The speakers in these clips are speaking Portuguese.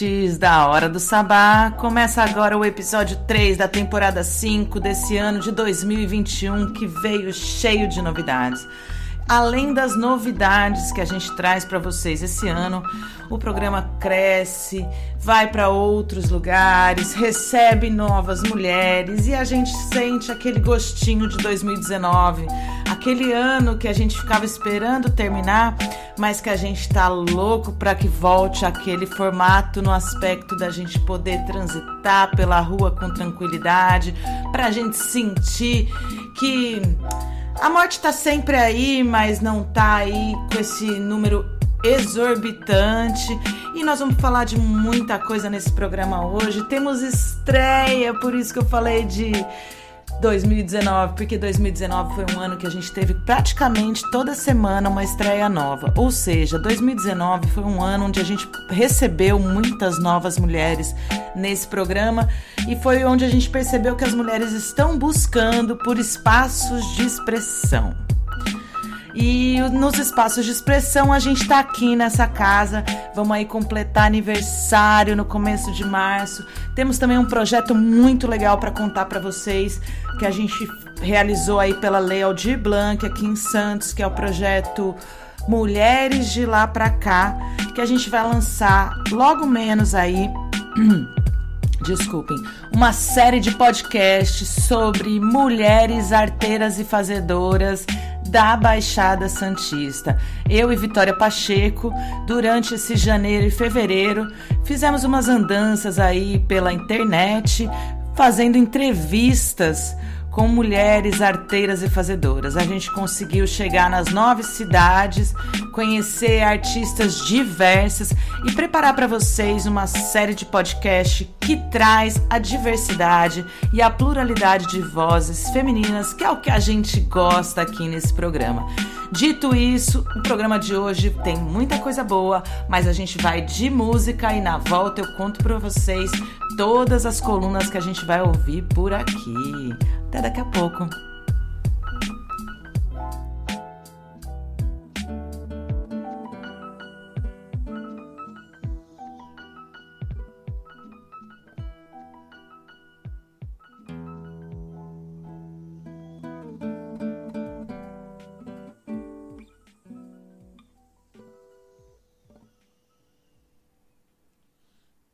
Ouvintes da Hora do Sabá. Começa agora o episódio 3 da temporada 5 desse ano de 2021 que veio cheio de novidades. Além das novidades que a gente traz para vocês esse ano, o programa cresce, vai para outros lugares, recebe novas mulheres e a gente sente aquele gostinho de 2019, aquele ano que a gente ficava esperando terminar, mas que a gente tá louco para que volte aquele formato no aspecto da gente poder transitar pela rua com tranquilidade, para a gente sentir que a morte está sempre aí, mas não tá aí com esse número exorbitante. E nós vamos falar de muita coisa nesse programa hoje. Temos estreia, por isso que eu falei de 2019, porque 2019 foi um ano que a gente teve praticamente toda semana uma estreia nova. Ou seja, 2019 foi um ano onde a gente recebeu muitas novas mulheres nesse programa e foi onde a gente percebeu que as mulheres estão buscando por espaços de expressão. E nos espaços de expressão, a gente está aqui nessa casa. Vamos aí completar aniversário no começo de março. Temos também um projeto muito legal para contar para vocês que a gente realizou aí pela Lei Aldir Blanc aqui em Santos, que é o projeto Mulheres de lá para cá, que a gente vai lançar logo menos aí desculpem, uma série de podcasts sobre mulheres arteiras e fazedoras da Baixada Santista. Eu e Vitória Pacheco, durante esse janeiro e fevereiro, fizemos umas andanças aí pela internet, fazendo entrevistas com mulheres arteiras e fazedoras. A gente conseguiu chegar nas nove cidades, conhecer artistas diversas e preparar para vocês uma série de podcast que traz a diversidade e a pluralidade de vozes femininas, que é o que a gente gosta aqui nesse programa. Dito isso, o programa de hoje tem muita coisa boa, mas a gente vai de música e na volta eu conto para vocês todas as colunas que a gente vai ouvir por aqui. Até daqui a pouco.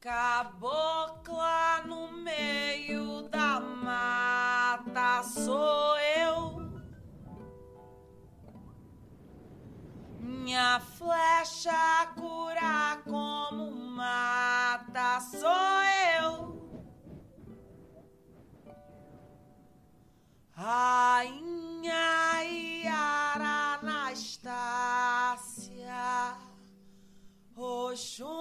Cabocla no meio da mata sou eu. Minha flecha cura como mata sou eu. Rainha Yara Anastácia. Oxum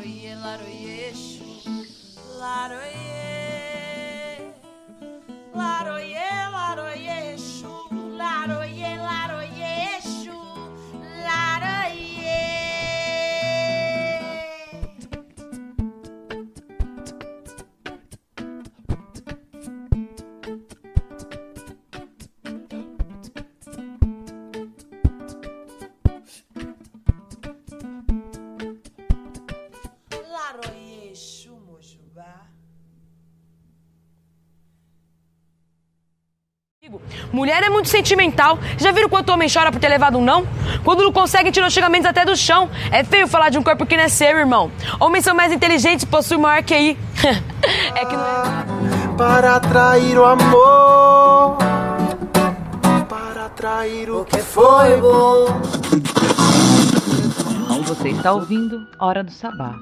Laroie, Laroie, Mulher é muito sentimental. Já viram quanto homem chora por ter levado um não? Quando não consegue, tira os xingamentos até do chão. É feio falar de um corpo que não é seu, irmão. Homens são mais inteligentes, possuem maior QI. é que não é. para atrair o amor, para atrair o que foi bom. Você está ouvindo Hora do Sabá,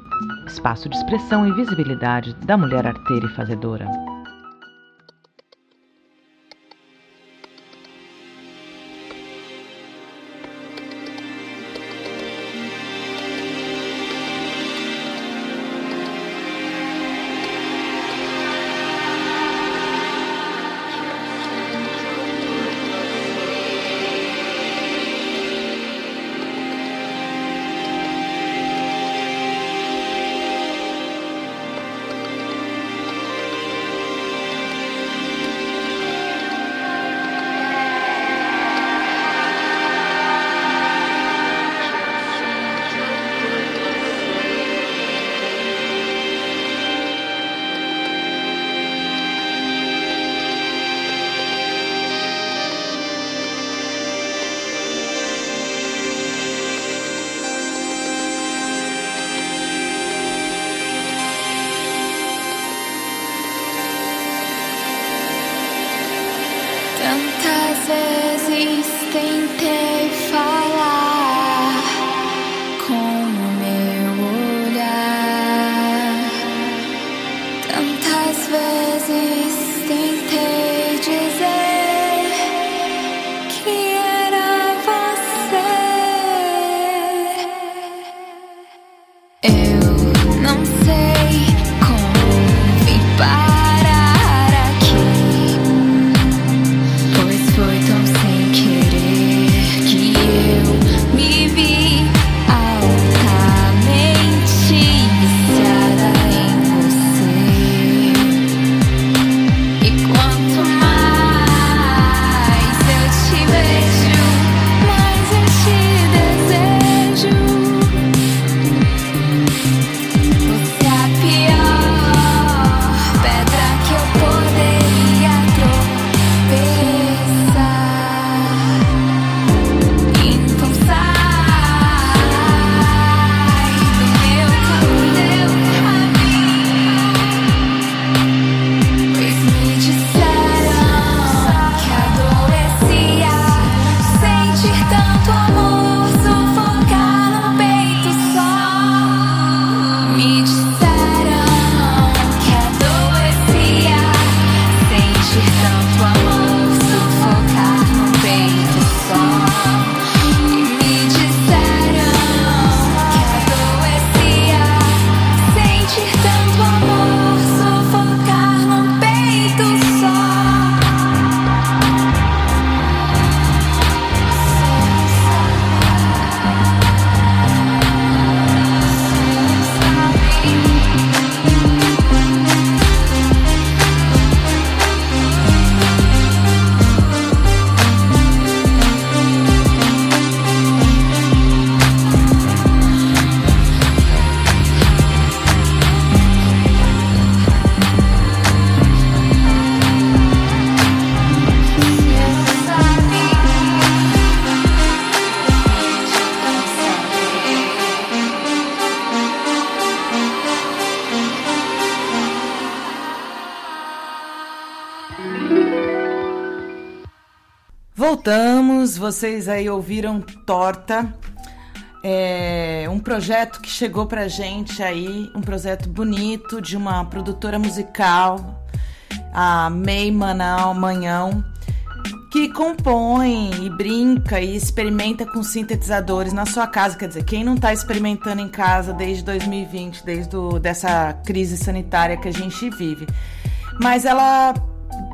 espaço de expressão e visibilidade da mulher arteira e fazedora. Vocês aí ouviram Torta, é um projeto que chegou pra gente aí, um projeto bonito de uma produtora musical, a May Manal Manhão, que compõe e brinca e experimenta com sintetizadores na sua casa. Quer dizer, quem não está experimentando em casa desde 2020, desde do, dessa crise sanitária que a gente vive? Mas ela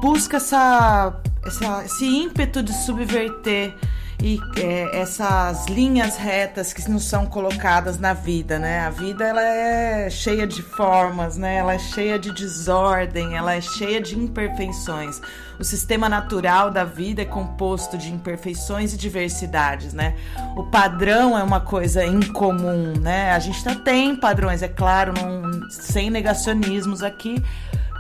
busca essa, essa esse ímpeto de subverter e é, essas linhas retas que não são colocadas na vida, né? A vida ela é cheia de formas, né? Ela é cheia de desordem, ela é cheia de imperfeições. O sistema natural da vida é composto de imperfeições e diversidades, né? O padrão é uma coisa incomum, né? A gente tá, tem padrões, é claro, sem negacionismos aqui,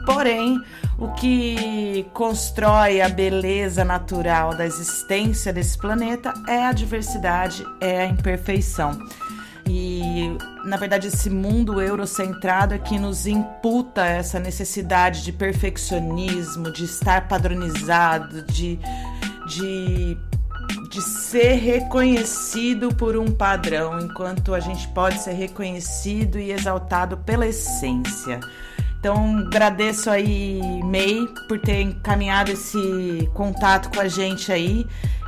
Porém, o que constrói a beleza natural da existência desse planeta é a diversidade, é a imperfeição. E, na verdade, esse mundo eurocentrado é que nos imputa essa necessidade de perfeccionismo, de estar padronizado, de, de, de ser reconhecido por um padrão, enquanto a gente pode ser reconhecido e exaltado pela essência. Então, agradeço aí, May, por ter encaminhado esse contato com a gente aí.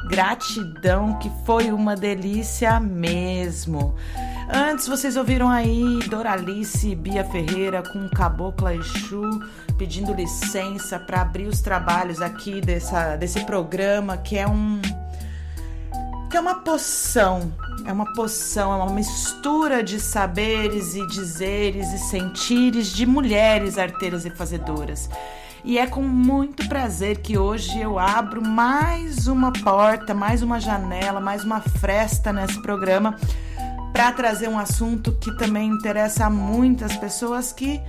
Gratidão, que foi uma delícia mesmo. Antes, vocês ouviram aí Doralice Bia Ferreira com Cabocla Exu pedindo licença para abrir os trabalhos aqui dessa, desse programa, que é um. Que é uma poção é uma poção, é uma mistura de saberes e dizeres e sentires de mulheres arteiras e fazedoras. E é com muito prazer que hoje eu abro mais uma porta, mais uma janela, mais uma fresta nesse programa para trazer um assunto que também interessa a muitas pessoas, que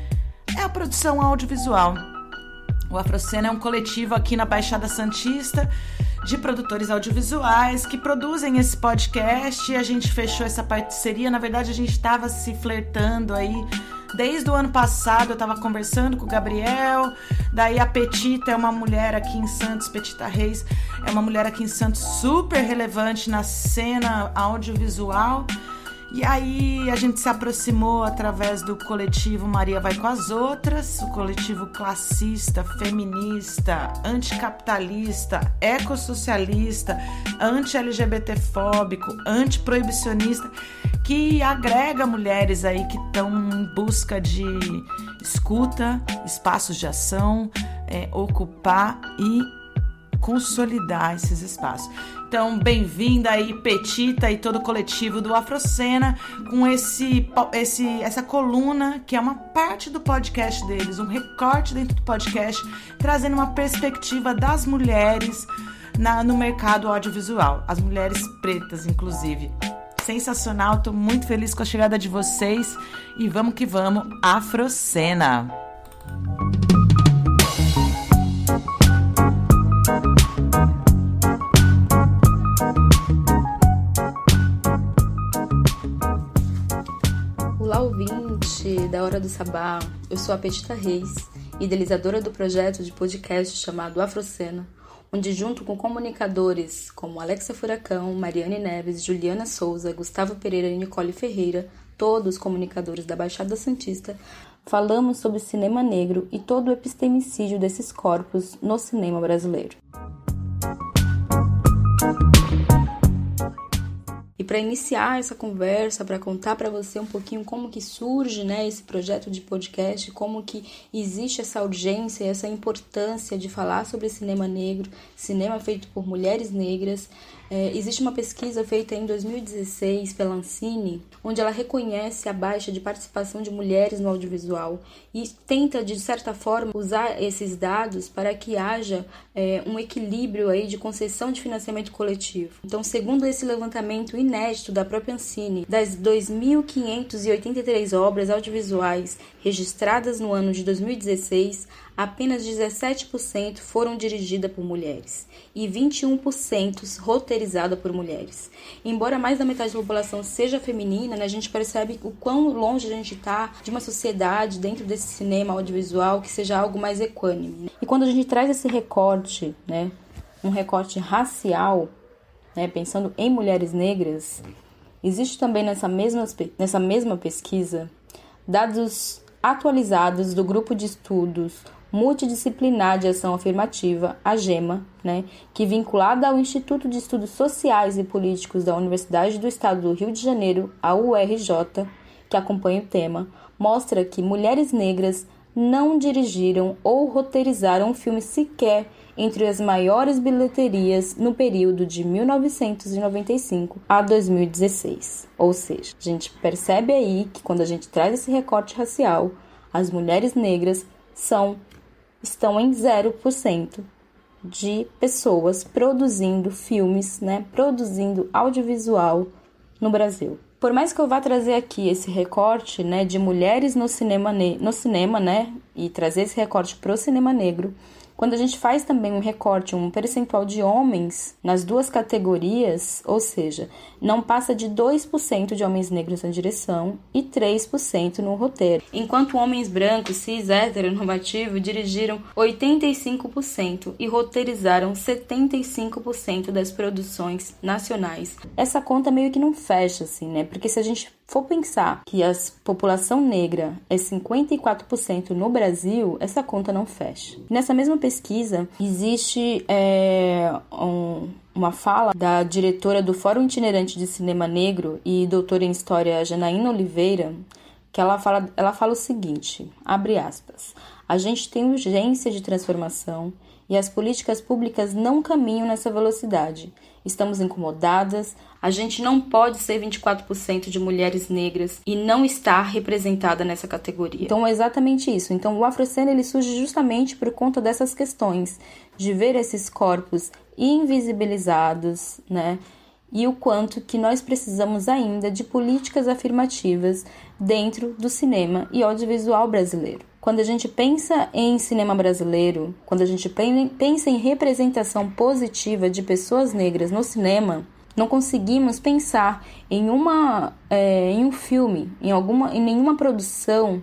é a produção audiovisual. O Afrocena é um coletivo aqui na Baixada Santista de produtores audiovisuais que produzem esse podcast. A gente fechou essa parceria. Na verdade, a gente estava se flertando aí desde o ano passado. Eu estava conversando com o Gabriel. Daí a Petita é uma mulher aqui em Santos, Petita Reis, é uma mulher aqui em Santos super relevante na cena audiovisual. E aí a gente se aproximou através do coletivo Maria Vai com as Outras, o coletivo classista, feminista, anticapitalista, ecossocialista, anti-LGBTfóbico, antiproibicionista, que agrega mulheres aí que estão em busca de escuta, espaços de ação, é, ocupar e consolidar esses espaços. Então, bem-vinda aí, Petita e todo o coletivo do Afrocena, com esse, esse, essa coluna que é uma parte do podcast deles, um recorte dentro do podcast, trazendo uma perspectiva das mulheres na, no mercado audiovisual, as mulheres pretas, inclusive. Sensacional, tô muito feliz com a chegada de vocês e vamos que vamos, Afrocena! Da Hora do Sabá, eu sou a Petita Reis, idealizadora do projeto de podcast chamado Afrocena, onde junto com comunicadores como Alexa Furacão, Mariane Neves, Juliana Souza, Gustavo Pereira e Nicole Ferreira, todos comunicadores da Baixada Santista, falamos sobre cinema negro e todo o epistemicídio desses corpos no cinema brasileiro. Para iniciar essa conversa, para contar para você um pouquinho como que surge, né, esse projeto de podcast, como que existe essa urgência, essa importância de falar sobre cinema negro, cinema feito por mulheres negras, é, existe uma pesquisa feita em 2016 pela Ancine, onde ela reconhece a baixa de participação de mulheres no audiovisual e tenta, de certa forma, usar esses dados para que haja é, um equilíbrio aí de concessão de financiamento coletivo. Então, segundo esse levantamento inédito da própria Ancine, das 2.583 obras audiovisuais registradas no ano de 2016, apenas 17% foram dirigidas por mulheres e 21% roteirizadas por mulheres. Embora mais da metade da população seja feminina, né, a gente percebe o quão longe a gente está de uma sociedade dentro desse cinema audiovisual que seja algo mais equânime. E quando a gente traz esse recorte, né, um recorte racial, né, pensando em mulheres negras, existe também nessa mesma, nessa mesma pesquisa dados atualizados do grupo de estudos multidisciplinar de ação afirmativa, a GEMA, né, que vinculada ao Instituto de Estudos Sociais e Políticos da Universidade do Estado do Rio de Janeiro, a URJ, que acompanha o tema, mostra que mulheres negras não dirigiram ou roteirizaram um filme sequer entre as maiores bilheterias no período de 1995 a 2016. Ou seja, a gente percebe aí que quando a gente traz esse recorte racial, as mulheres negras são estão em 0% de pessoas produzindo filmes, né, produzindo audiovisual no Brasil. Por mais que eu vá trazer aqui esse recorte, né, de mulheres no cinema, no cinema, né, e trazer esse recorte para o cinema negro, quando a gente faz também um recorte, um percentual de homens nas duas categorias, ou seja, não passa de 2% de homens negros na direção e 3% no roteiro, enquanto homens brancos, cis, heteronormativos dirigiram 85% e roteirizaram 75% das produções nacionais. Essa conta meio que não fecha assim, né? Porque se a gente for pensar que a população negra é 54% no Brasil, essa conta não fecha. Nessa mesma pesquisa, existe é, um, uma fala da diretora do Fórum Itinerante de Cinema Negro e doutora em História Janaína Oliveira, que ela fala, ela fala o seguinte, abre aspas, a gente tem urgência de transformação e as políticas públicas não caminham nessa velocidade. Estamos incomodadas, a gente não pode ser 24% de mulheres negras e não estar representada nessa categoria. Então é exatamente isso. Então o Afrocena ele surge justamente por conta dessas questões, de ver esses corpos invisibilizados, né? E o quanto que nós precisamos ainda de políticas afirmativas dentro do cinema e audiovisual brasileiro. Quando a gente pensa em cinema brasileiro, quando a gente pensa em representação positiva de pessoas negras no cinema, não conseguimos pensar em, uma, é, em um filme, em, alguma, em nenhuma produção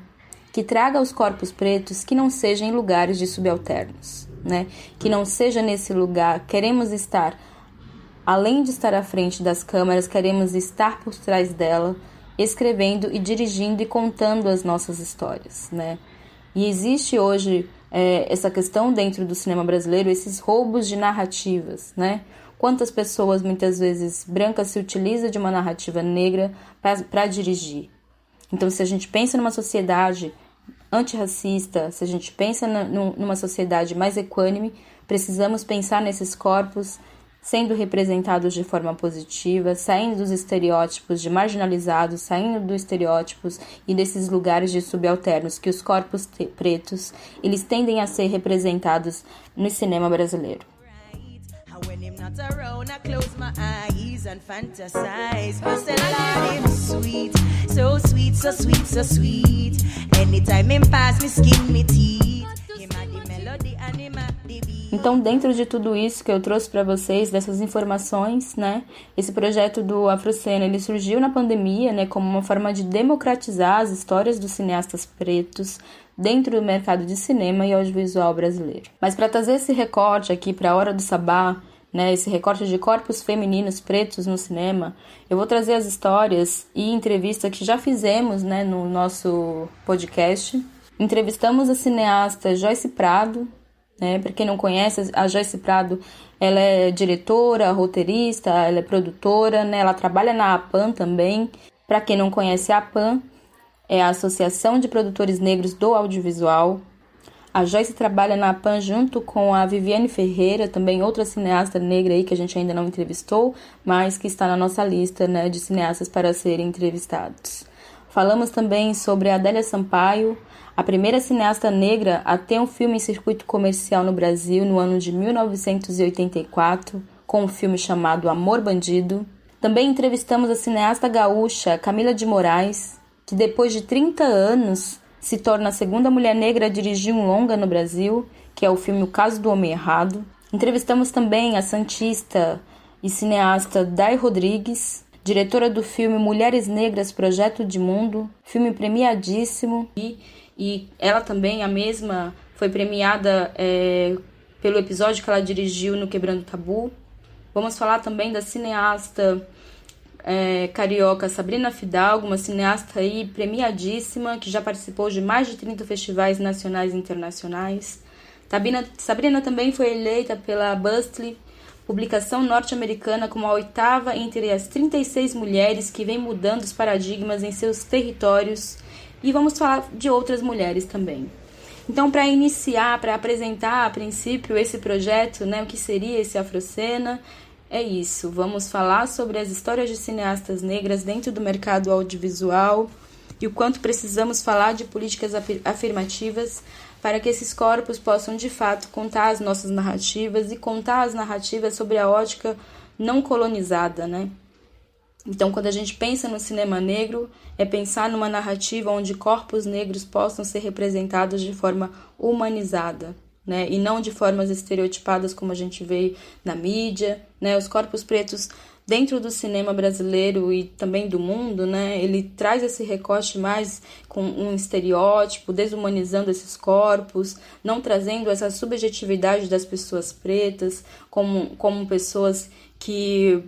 que traga os corpos pretos que não seja em lugares de subalternos, né? Que não seja nesse lugar. Queremos estar, além de estar à frente das câmeras, queremos estar por trás dela, escrevendo e dirigindo e contando as nossas histórias, né? E existe hoje é, essa questão dentro do cinema brasileiro, esses roubos de narrativas, né? Quantas pessoas, muitas vezes brancas, se utilizam de uma narrativa negra para dirigir? Então, se a gente pensa numa sociedade antirracista, se a gente pensa na, numa sociedade mais equânime, precisamos pensar nesses corpos sendo representados de forma positiva, saindo dos estereótipos de marginalizados, saindo dos estereótipos e desses lugares de subalternos que os corpos pretos eles tendem a ser representados no cinema brasileiro. Então, dentro de tudo isso que eu trouxe para vocês, dessas informações, né, esse projeto do Afrocena, ele surgiu na pandemia, né, como uma forma de democratizar as histórias dos cineastas pretos dentro do mercado de cinema e audiovisual brasileiro. Mas para trazer esse recorte aqui para a hora do sabá, né, esse recorte de corpos femininos pretos no cinema, eu vou trazer as histórias e entrevistas que já fizemos, né, no nosso podcast. Entrevistamos a cineasta Joyce Prado, né? Para quem não conhece, a Joyce Prado, ela é diretora, roteirista, ela é produtora, né? Ela trabalha na APAN também. Para quem não conhece a APAN, é a Associação de Produtores Negros do Audiovisual. A Joyce trabalha na APAN junto com a Viviane Ferreira, também outra cineasta negra aí que a gente ainda não entrevistou, mas que está na nossa lista né, de cineastas para serem entrevistados. Falamos também sobre a Adélia Sampaio, a primeira cineasta negra a ter um filme em circuito comercial no Brasil no ano de 1984, com um filme chamado Amor Bandido. Também entrevistamos a cineasta gaúcha Camila de Moraes, que depois de 30 anos se torna a segunda mulher negra a dirigir um longa no Brasil, que é o filme O Caso do Homem Errado. Entrevistamos também a santista e cineasta Dai Rodrigues, diretora do filme Mulheres Negras Projeto de Mundo, filme premiadíssimo e e ela também, a mesma, foi premiada é, pelo episódio que ela dirigiu no Quebrando Tabu. Vamos falar também da cineasta é, carioca Sabrina Fidalgo, uma cineasta aí premiadíssima, que já participou de mais de 30 festivais nacionais e internacionais. Sabrina, também foi eleita pela Bustly, publicação norte-americana, como a oitava entre as 36 mulheres que vem mudando os paradigmas em seus territórios. E vamos falar de outras mulheres também. Então, para iniciar, para apresentar a princípio esse projeto, né, o que seria esse Afrocena, é isso. Vamos falar sobre as histórias de cineastas negras dentro do mercado audiovisual e o quanto precisamos falar de políticas afirmativas para que esses corpos possam de fato contar as nossas narrativas e contar as narrativas sobre a ótica não colonizada, né? Então, quando a gente pensa no cinema negro, é pensar numa narrativa onde corpos negros possam ser representados de forma humanizada, né? E não de formas estereotipadas como a gente vê na mídia, né? Os corpos pretos dentro do cinema brasileiro e também do mundo, né? Ele traz esse recorte mais com um estereótipo, desumanizando esses corpos, não trazendo essa subjetividade das pessoas pretas como, como pessoas que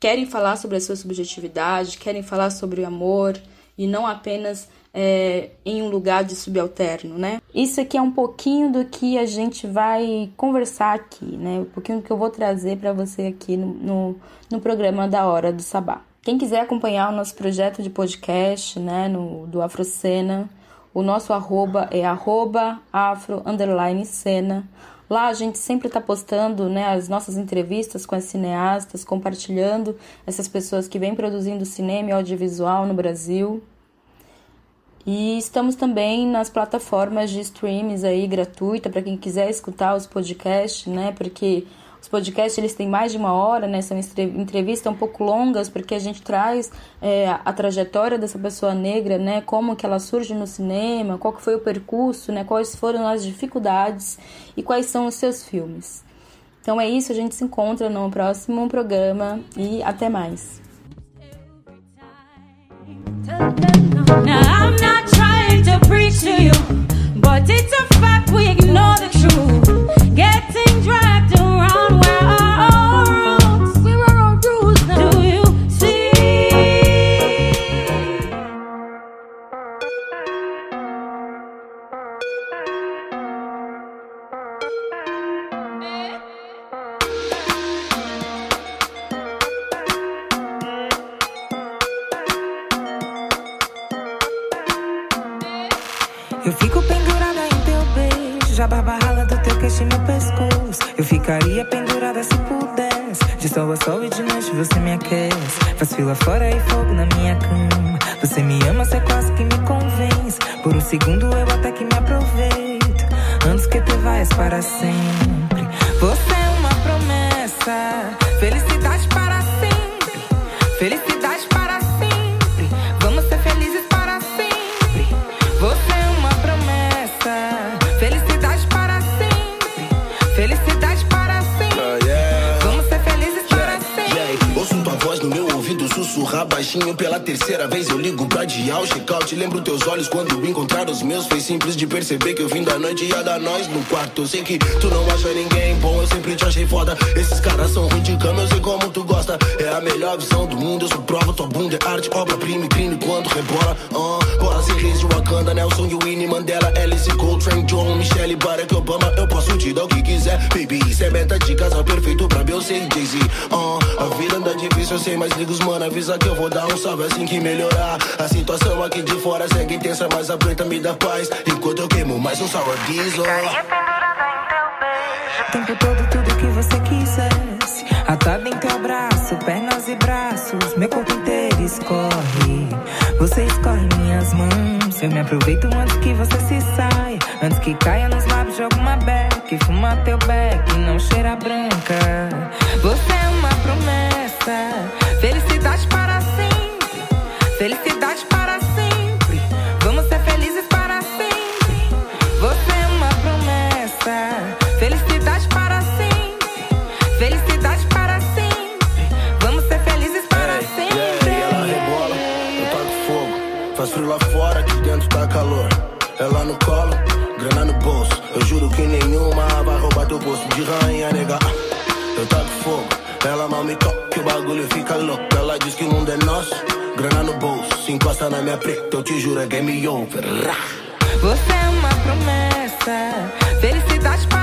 querem falar sobre a sua subjetividade, querem falar sobre o amor e não apenas é, em um lugar de subalterno, né? Isso aqui é um pouquinho do que a gente vai conversar aqui, né? Um pouquinho do que eu vou trazer para você aqui no, no, no, programa da Hora do Sabá. Quem quiser acompanhar o nosso projeto de podcast, né, no, do Afrocena, o nosso arroba é arroba afro underline cena. Lá a gente sempre está postando né, as nossas entrevistas com as cineastas, compartilhando essas pessoas que vêm produzindo cinema e audiovisual no Brasil. E estamos também nas plataformas de streams aí gratuita para quem quiser escutar os podcasts, né? Porque podcasts eles têm mais de uma hora, né? São entrevistas um pouco longas porque a gente traz é, a trajetória dessa pessoa negra, né? Como que ela surge no cinema, qual que foi o percurso, né? Quais foram as dificuldades e quais são os seus filmes. Então é isso, a gente se encontra no próximo programa e até mais. dragged around. Sol a sol e de noite você me aquece. Faz fila fora e fogo na minha cama. Você me ama, você quase que me convence. Por um segundo eu até que me aproveito. Antes que te vais para sempre. Você é uma promessa. Felicidade para sussurrar baixinho pela terceira vez. Eu ligo pra dial, check-out. Lembro teus olhos quando encontrar os meus. Foi simples de perceber que eu vim da noite ia dar nós no quarto. Eu sei que tu não acha ninguém bom, eu sempre te achei foda. Esses caras são ruins de cama, eu sei como tu gosta. É a melhor visão do mundo, eu sou prova. Tua bunda é arte, obra-prima e crime quando rebola. Uh, bora ser reis de Wakanda, Nelson e Winnie Mandela, Alice Coltrane, John, Michelle, Barack Obama. Eu posso te dar o que quiser, baby. Isso é meta de casal perfeito pra Beyoncé e Jay-Z. Uh, a vida anda difícil, eu sei, mas liga os mano, avisa que eu vou dar um salve assim que melhorar. A situação aqui de fora segue intensa, mas a preta me dá paz. Enquanto eu queimo mais um sour diesel. O tempo todo, tudo que você quisesse. Atada em teu abraço, pernas e braços. Meu corpo inteiro escorre. Você escorre minhas mãos. Eu me aproveito antes que você se saia. Antes que caia nos lábios de alguma beck. Fuma teu beck, não cheira branca. Você é uma promessa. Felicidade para sempre. Felicidade para sempre. Vamos ser felizes para sempre. Você é uma promessa. Felicidade para sempre. Felicidade para sempre. Vamos ser felizes para sempre. Yeah, e ela rebola, eu taco fogo. Faz frio lá fora, aqui dentro tá calor. Ela no colo, grana no bolso. Eu juro que nenhuma vai roubar teu posto de rainha, nega. Eu taco fogo, ela mal me toca, que o bagulho fica louco. Ela diz que o mundo é nosso, grana no bolso. Se encosta na minha preta, eu te juro, é game over. Você é uma promessa, felicidade para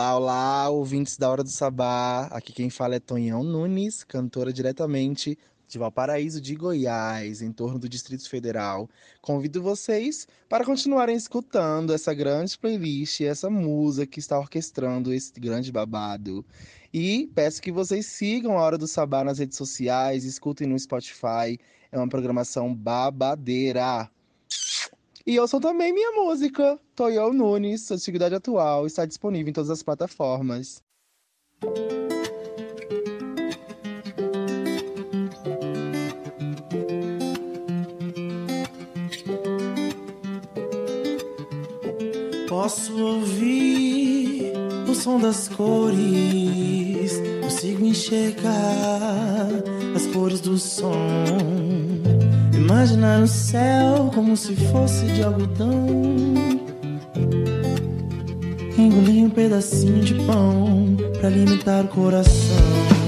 Olá, olá, ouvintes da Hora do Sabá. Aqui quem fala é Tonhão Nunes, cantora diretamente de Valparaíso de Goiás, em torno do Distrito Federal. Convido vocês para continuarem escutando essa grande playlist, essa música que está orquestrando esse grande babado. E peço que vocês sigam a Hora do Sabá nas redes sociais, escutem no Spotify. É uma programação babadeira. E ouçam também minha música, Toyo Nunes, Antiguidade Atual, está disponível em todas as plataformas. Posso ouvir o som das cores, consigo enxergar as cores do som. Imaginar o céu como se fosse de algodão. Engolir um pedacinho de pão pra alimentar o coração.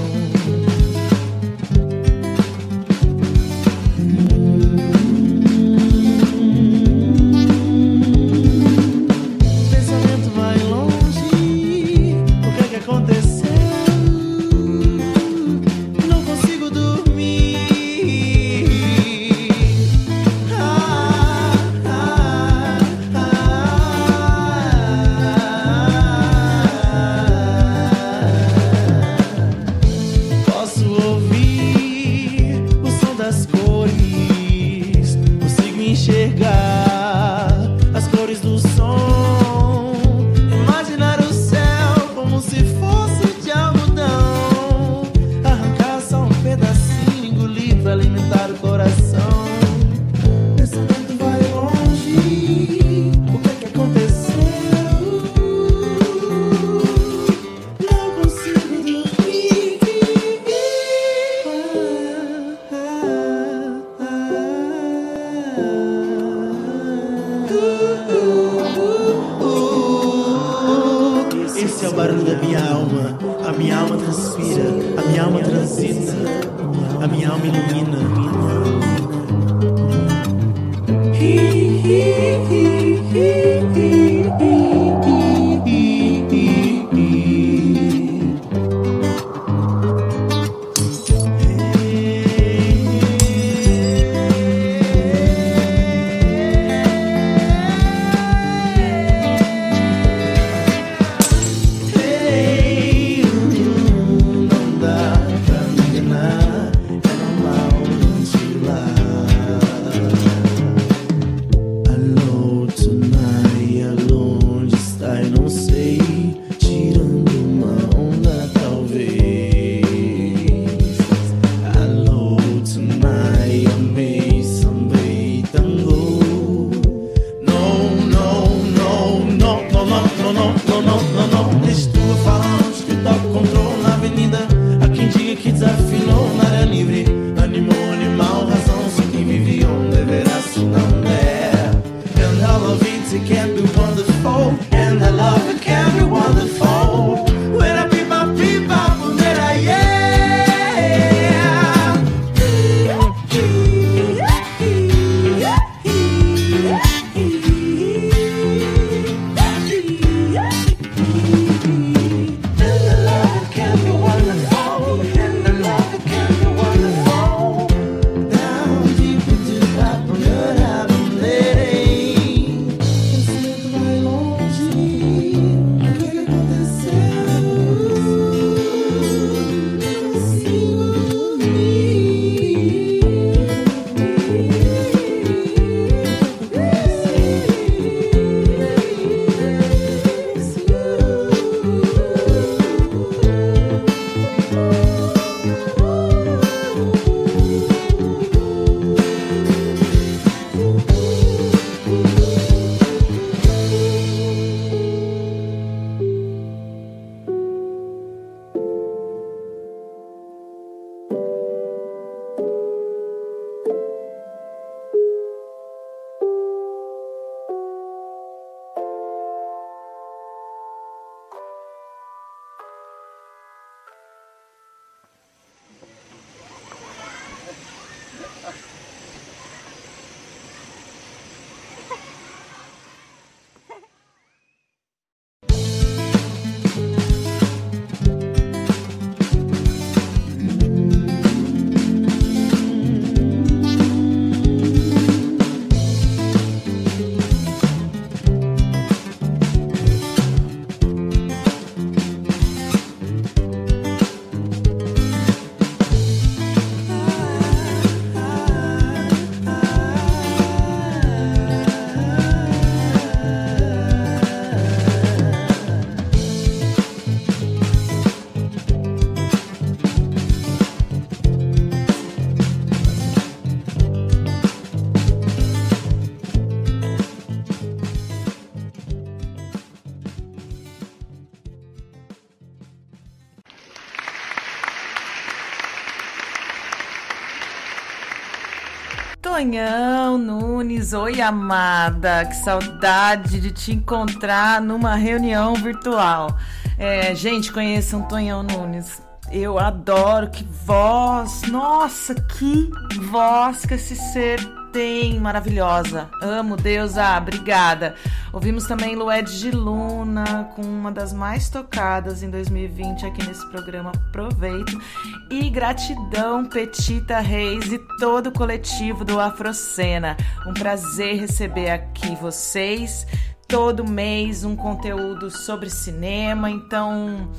Tonhão Nunes, oi amada, que saudade de te encontrar numa reunião virtual. É, gente, conheçam Tonhão Nunes. Eu adoro, que voz, nossa, que voz que esse ser tem, maravilhosa. Amo, deusa, obrigada. Ouvimos também Lued de Luna, com uma das mais tocadas em 2020 aqui nesse programa. Aproveito. E gratidão, Petita Reis e todo o coletivo do Afrocena. Um prazer receber aqui vocês todo mês um conteúdo sobre cinema, então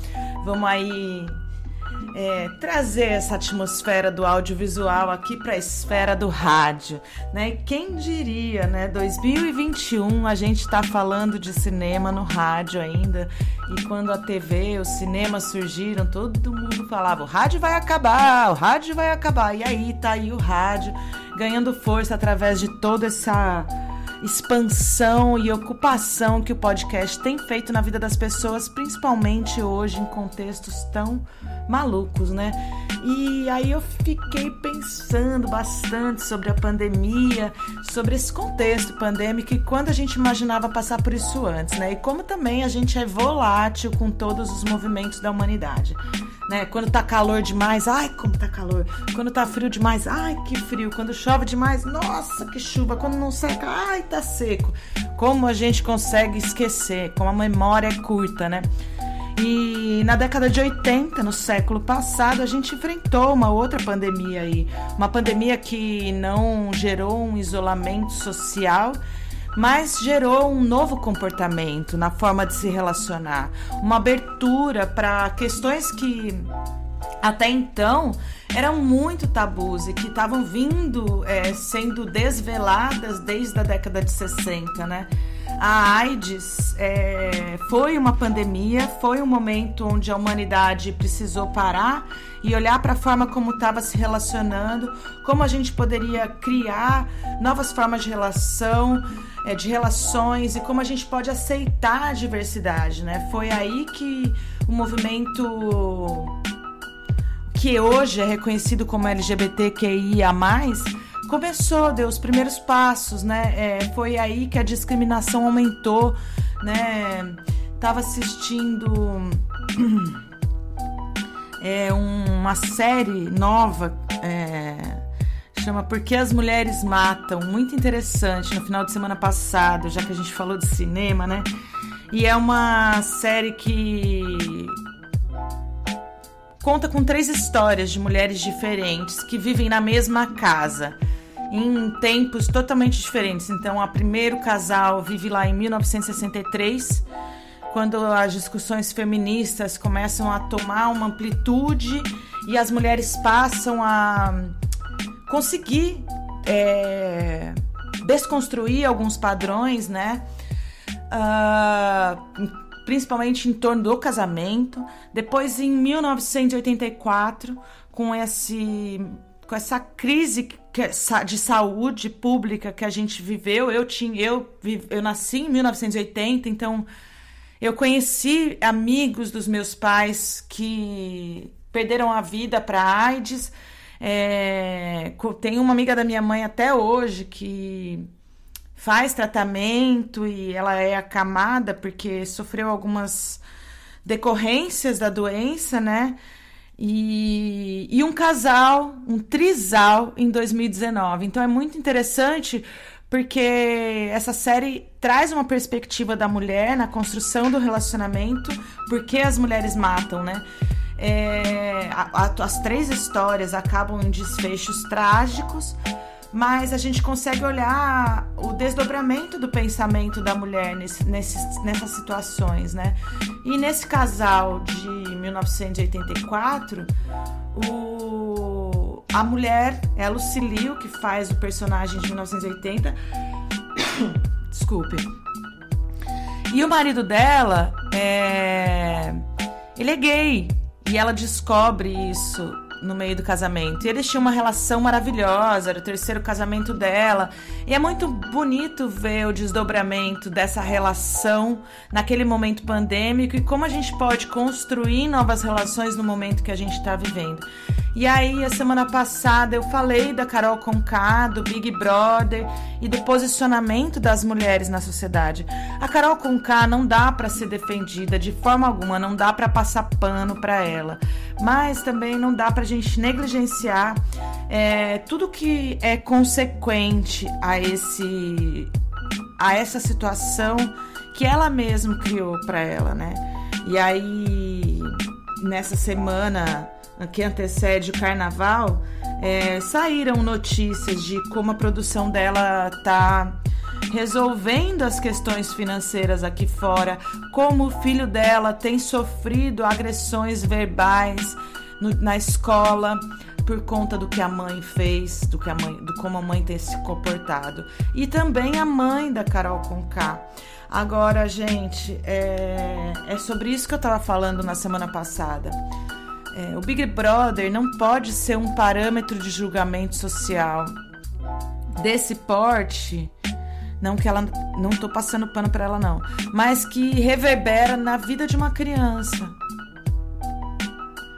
vamos aí é, trazer essa atmosfera do audiovisual aqui para a esfera do rádio, né? Quem diria, né? 2021 a gente está falando de cinema no rádio ainda e quando a TV, os cinemas surgiram, todo mundo falava o rádio vai acabar, o rádio vai acabar e aí tá aí o rádio ganhando força através de toda essa expansão e ocupação que o podcast tem feito na vida das pessoas, principalmente hoje em contextos tão malucos, né? E aí eu fiquei pensando bastante sobre a pandemia, sobre esse contexto pandêmico e quando a gente imaginava passar por isso antes, né? E como também a gente é volátil com todos os movimentos da humanidade. Né? Quando tá calor demais, ai como tá calor. Quando tá frio demais, ai que frio. Quando chove demais, nossa que chuva. Quando não seca, ai tá seco. Como a gente consegue esquecer? Como a memória é curta, né? E na década de 80, no século passado, a gente enfrentou uma outra pandemia aí, uma pandemia que não gerou um isolamento social, mas gerou um novo comportamento na forma de se relacionar, uma abertura para questões que até então eram muito tabus e que estavam vindo é, sendo desveladas desde a década de 60, né? A AIDS é, foi uma pandemia, foi um momento onde a humanidade precisou parar e olhar para a forma como estava se relacionando, como a gente poderia criar novas formas de relação, é, de relações e como a gente pode aceitar a diversidade, né? Foi aí que o movimento que hoje é reconhecido como LGBTQIA+, começou, deu os primeiros passos, né? É, foi aí que a discriminação aumentou, né? Tava assistindo é, uma série nova, é, chama Por que as Mulheres Matam, muito interessante, no final de semana passado, já que a gente falou de cinema, né? E é uma série que conta com três histórias de mulheres diferentes que vivem na mesma casa em tempos totalmente diferentes. Então, o primeiro casal vive lá em 1963, quando as discussões feministas começam a tomar uma amplitude e as mulheres passam a conseguir é, desconstruir alguns padrões, né? Uh, principalmente em torno do casamento. Depois, em 1984, com esse com essa crise de saúde pública que a gente viveu. Eu tinha, eu, eu nasci em 1980, então eu conheci amigos dos meus pais que perderam a vida para AIDS. É, tem uma amiga da minha mãe até hoje que faz tratamento e ela é acamada porque sofreu algumas decorrências da doença, né? E, e um casal, um trisal em 2019. Então é muito interessante porque essa série traz uma perspectiva da mulher na construção do relacionamento, porque as mulheres matam, né? É, a, a, as três histórias acabam em desfechos trágicos, mas a gente consegue olhar o desdobramento do pensamento da mulher nesse, nessas situações, né? E nesse casal de 1984, o, a mulher é a Lucille que faz o personagem de 1980. Desculpe. E o marido dela é. Ele é gay. E ela descobre isso no meio do casamento. E eles tinham uma relação maravilhosa, era o terceiro casamento dela. E é muito bonito ver o desdobramento dessa relação naquele momento pandêmico e como a gente pode construir novas relações no momento que a gente está vivendo. E aí, a semana passada eu falei da Carol Conká, do Big Brother e do posicionamento das mulheres na sociedade. A Carol Conká não dá para ser defendida de forma alguma, não dá para passar pano para ela, mas também não dá pra gente negligenciar é, tudo que é consequente a esse a essa situação que ela mesma criou para ela, né? E aí nessa semana que antecede o carnaval, é, saíram notícias de como a produção dela tá resolvendo as questões financeiras aqui fora, como o filho dela tem sofrido agressões verbais no- na escola por conta do que a mãe fez, do que a mãe, do como a mãe tem se comportado. E também a mãe da Carol Conká. Agora, gente, é, é sobre isso que eu tava falando na semana passada. É, o Big Brother não pode ser um parâmetro de julgamento social desse porte. Não que ela. Não tô passando pano pra ela, não. Mas que reverbera na vida de uma criança.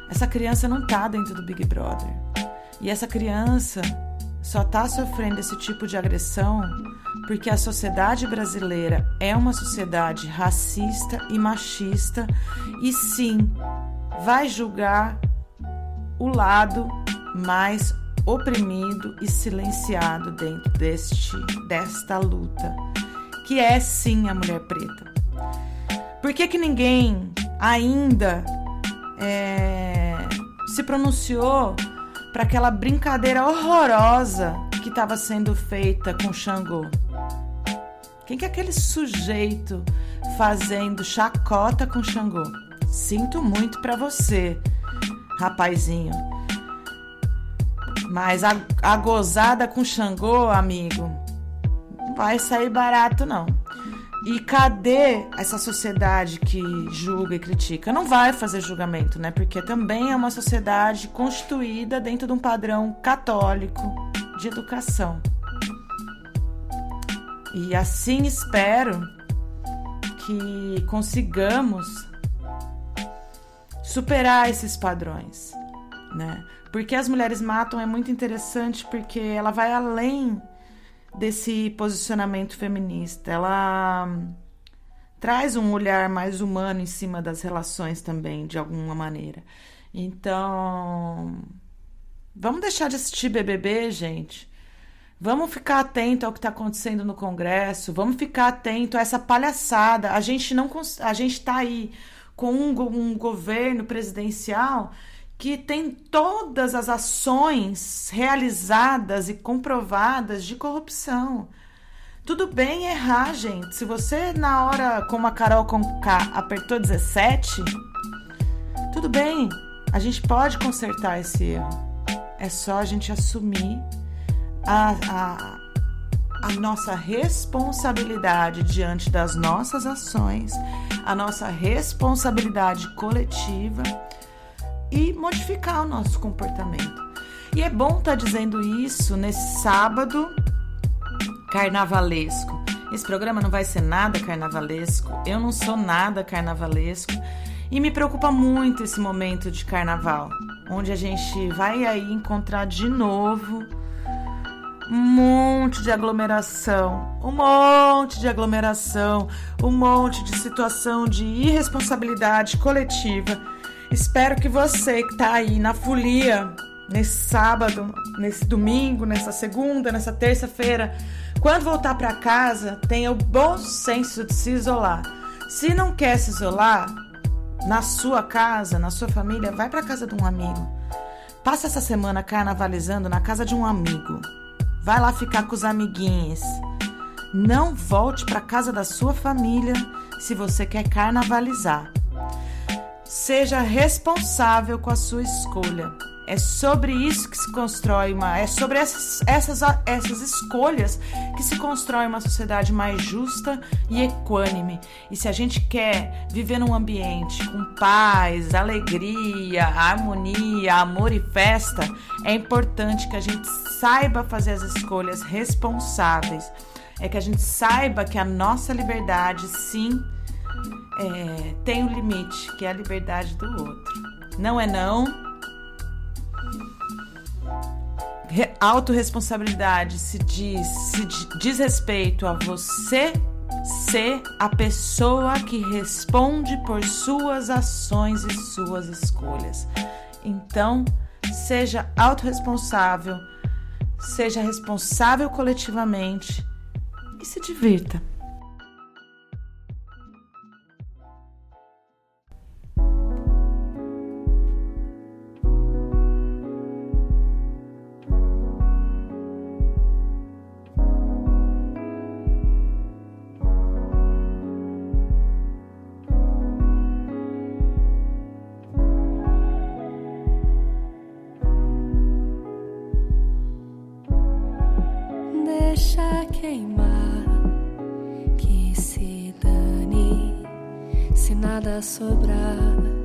Essa criança não tá dentro do Big Brother. E essa criança só tá sofrendo esse tipo de agressão porque a sociedade brasileira é uma sociedade racista e machista e sim vai julgar o lado mais oprimido e silenciado dentro deste desta luta, que é sim a mulher preta. Por que, que ninguém ainda é, se pronunciou para aquela brincadeira horrorosa que estava sendo feita com Xangô? Quem que é aquele sujeito fazendo chacota com Xangô? Sinto muito pra você, rapazinho. Mas a, a gozada com Xangô, amigo, não vai sair barato, não. E cadê essa sociedade que julga e critica? Não vai fazer julgamento, né? Porque também é uma sociedade constituída dentro de um padrão católico de educação. E assim espero que consigamos superar esses padrões, né? Porque as mulheres matam é muito interessante porque ela vai além desse posicionamento feminista. Ela hum, traz um olhar mais humano em cima das relações também, de alguma maneira. Então, vamos deixar de assistir BBB, gente. Vamos ficar atento ao que está acontecendo no Congresso. Vamos ficar atento a essa palhaçada. A gente não, a gente está aí com um, um governo presidencial que tem todas as ações realizadas e comprovadas de corrupção. Tudo bem errar, gente. Se você, na hora, como a Carol Conká, apertou 17, tudo bem. A gente pode consertar esse erro. É só a gente assumir a, a, a nossa responsabilidade diante das nossas ações, a nossa responsabilidade coletiva e modificar o nosso comportamento. E é bom estar dizendo isso nesse sábado carnavalesco. Esse programa não vai ser nada carnavalesco. Eu não sou nada carnavalesco. E me preocupa muito esse momento de carnaval, onde a gente vai aí encontrar de novo um monte de aglomeração, um monte de aglomeração, um monte de situação de irresponsabilidade coletiva. Espero que você que tá aí na folia, nesse sábado, nesse domingo, nessa segunda, nessa terça-feira, quando voltar para casa, tenha o bom senso de se isolar. Se não quer se isolar na sua casa, na sua família, vai para casa de um amigo. Passa essa semana carnavalizando na casa de um amigo. Vai lá ficar com os amiguinhos. Não volte para casa da sua família se você quer carnavalizar. Seja responsável com a sua escolha. É sobre isso que se constrói uma. É sobre essas, essas, essas escolhas que se constrói uma sociedade mais justa e equânime. E se a gente quer viver num ambiente com paz, alegria, harmonia, amor e festa, é importante que a gente saiba fazer as escolhas responsáveis. É que a gente saiba que a nossa liberdade, sim, é, tem um limite, que é a liberdade do outro. Não é não? re, autorresponsabilidade se diz, se diz respeito a você ser a pessoa que responde por suas ações e suas escolhas. Então, seja autorresponsável, seja responsável coletivamente e se divirta. sobrar.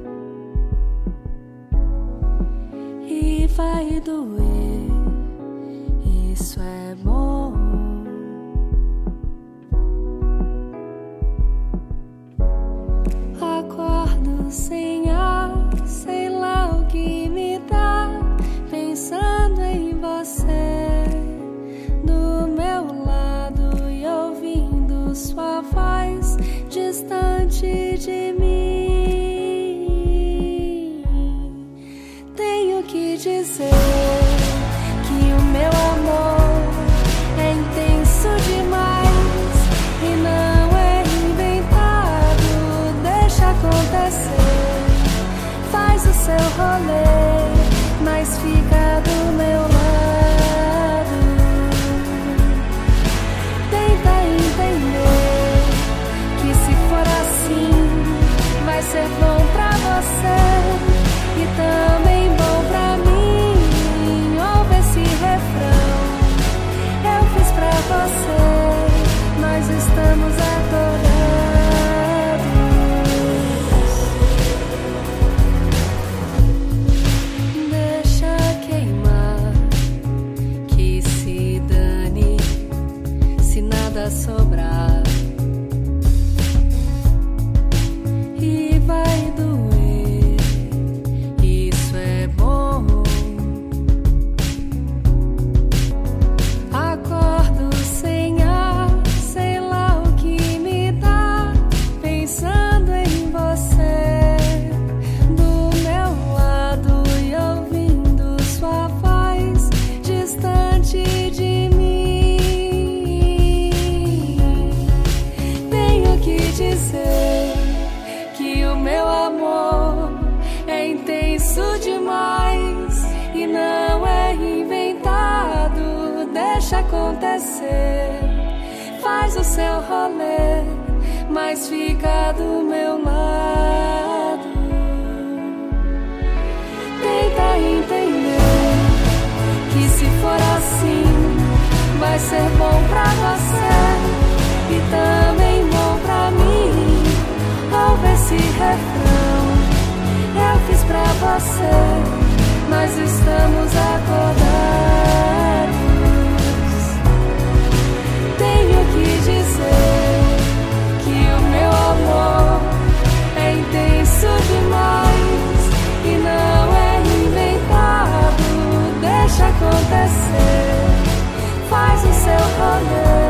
seu rolê.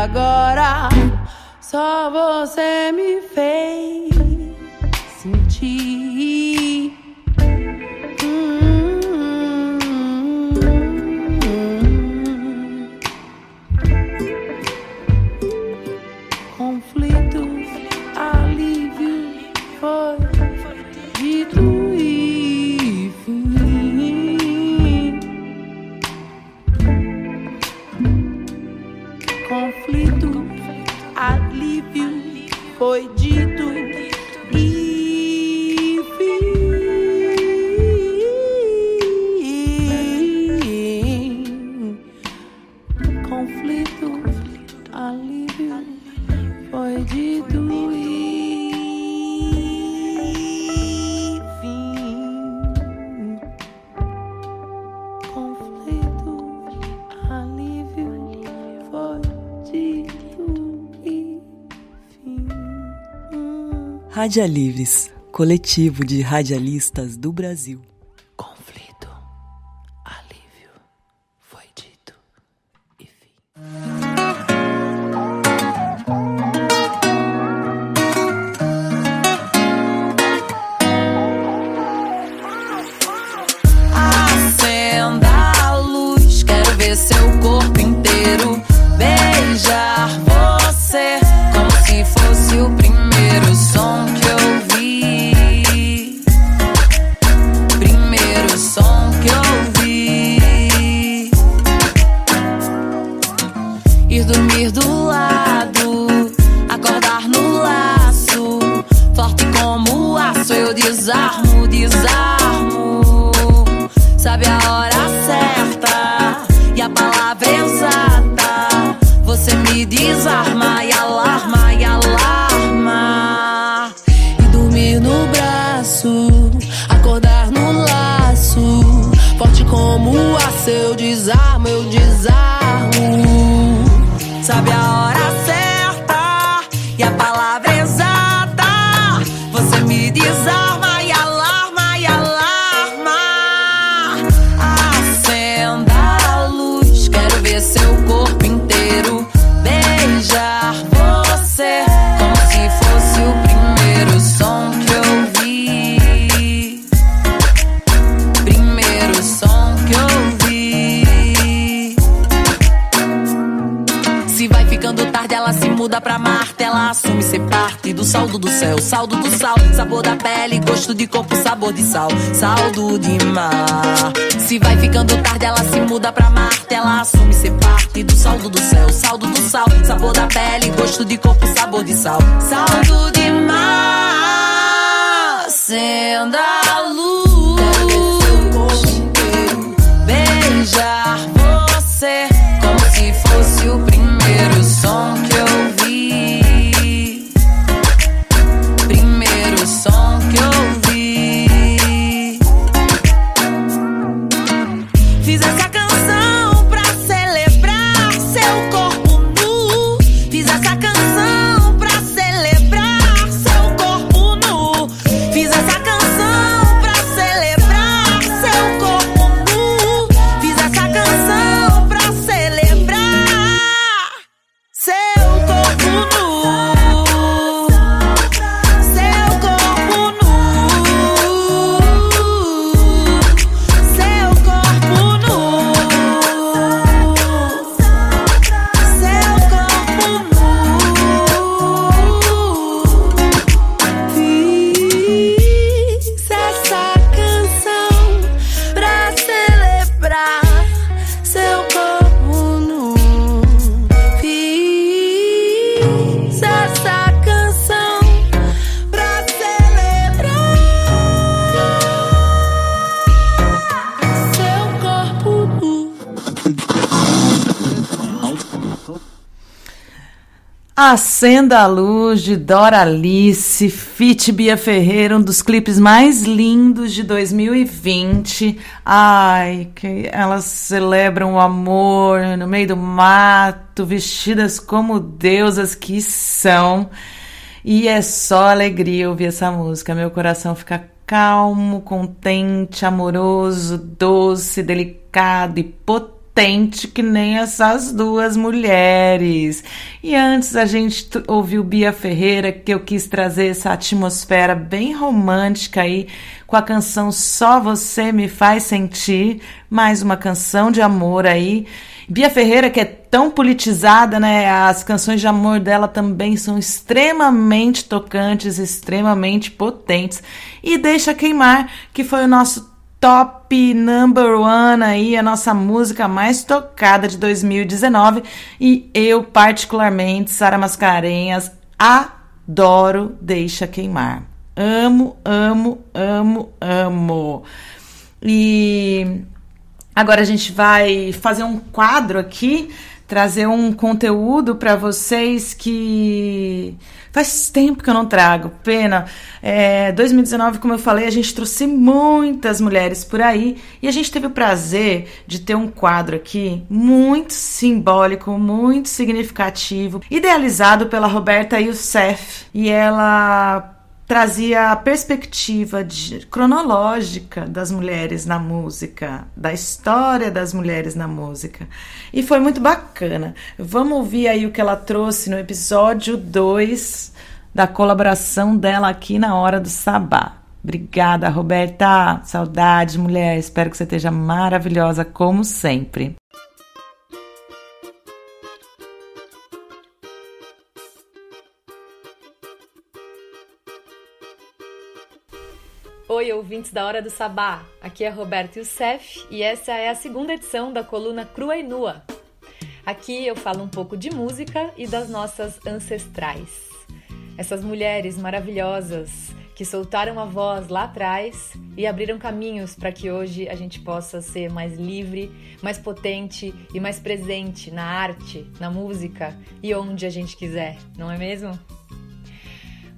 agora só você me fez sentir. Radialives, coletivo de radialistas do Brasil. Acenda a Luz de Doralice, Fit Bia Ferreira, um dos clipes mais lindos de 2020. Ai, que elas celebram o amor no meio do mato, vestidas como deusas que são. E é só alegria ouvir essa música. Meu coração fica calmo, contente, amoroso, doce, delicado e potente que nem essas duas mulheres. E antes a gente ouviu Bia Ferreira, que eu quis trazer essa atmosfera bem romântica aí com a canção Só Você Me Faz Sentir, mais uma canção de amor aí. Bia Ferreira, que é tão politizada, né? As canções de amor dela também são extremamente tocantes, extremamente potentes. E Deixa Queimar, que foi o nosso top number one aí, a nossa música mais tocada de 2019. E eu, particularmente, Sara Mascarenhas, adoro Deixa Queimar. Amo, amo, amo, amo. E agora a gente vai fazer um quadro aqui, trazer um conteúdo para vocês que faz tempo que eu não trago. Pena. É, 2019, como eu falei, a gente trouxe muitas mulheres por aí e a gente teve o prazer de ter um quadro aqui muito simbólico, muito significativo, idealizado pela Roberta Youssef. E ela trazia a perspectiva de- cronológica das mulheres na música, da história das mulheres na música. E foi muito bacana. Vamos ouvir aí o que ela trouxe no episódio 2 da colaboração dela aqui na Hora do Sabá. Obrigada, Roberta. Saudade, mulher. Espero que você esteja maravilhosa como sempre. Oi, ouvintes da Hora do Sabá. Aqui é Roberto Youssef e essa é a segunda edição da coluna Crua e Nua. Aqui eu falo um pouco de música e das nossas ancestrais. Essas mulheres maravilhosas que soltaram a voz lá atrás e abriram caminhos para que hoje a gente possa ser mais livre, mais potente e mais presente na arte, na música e onde a gente quiser, não é mesmo?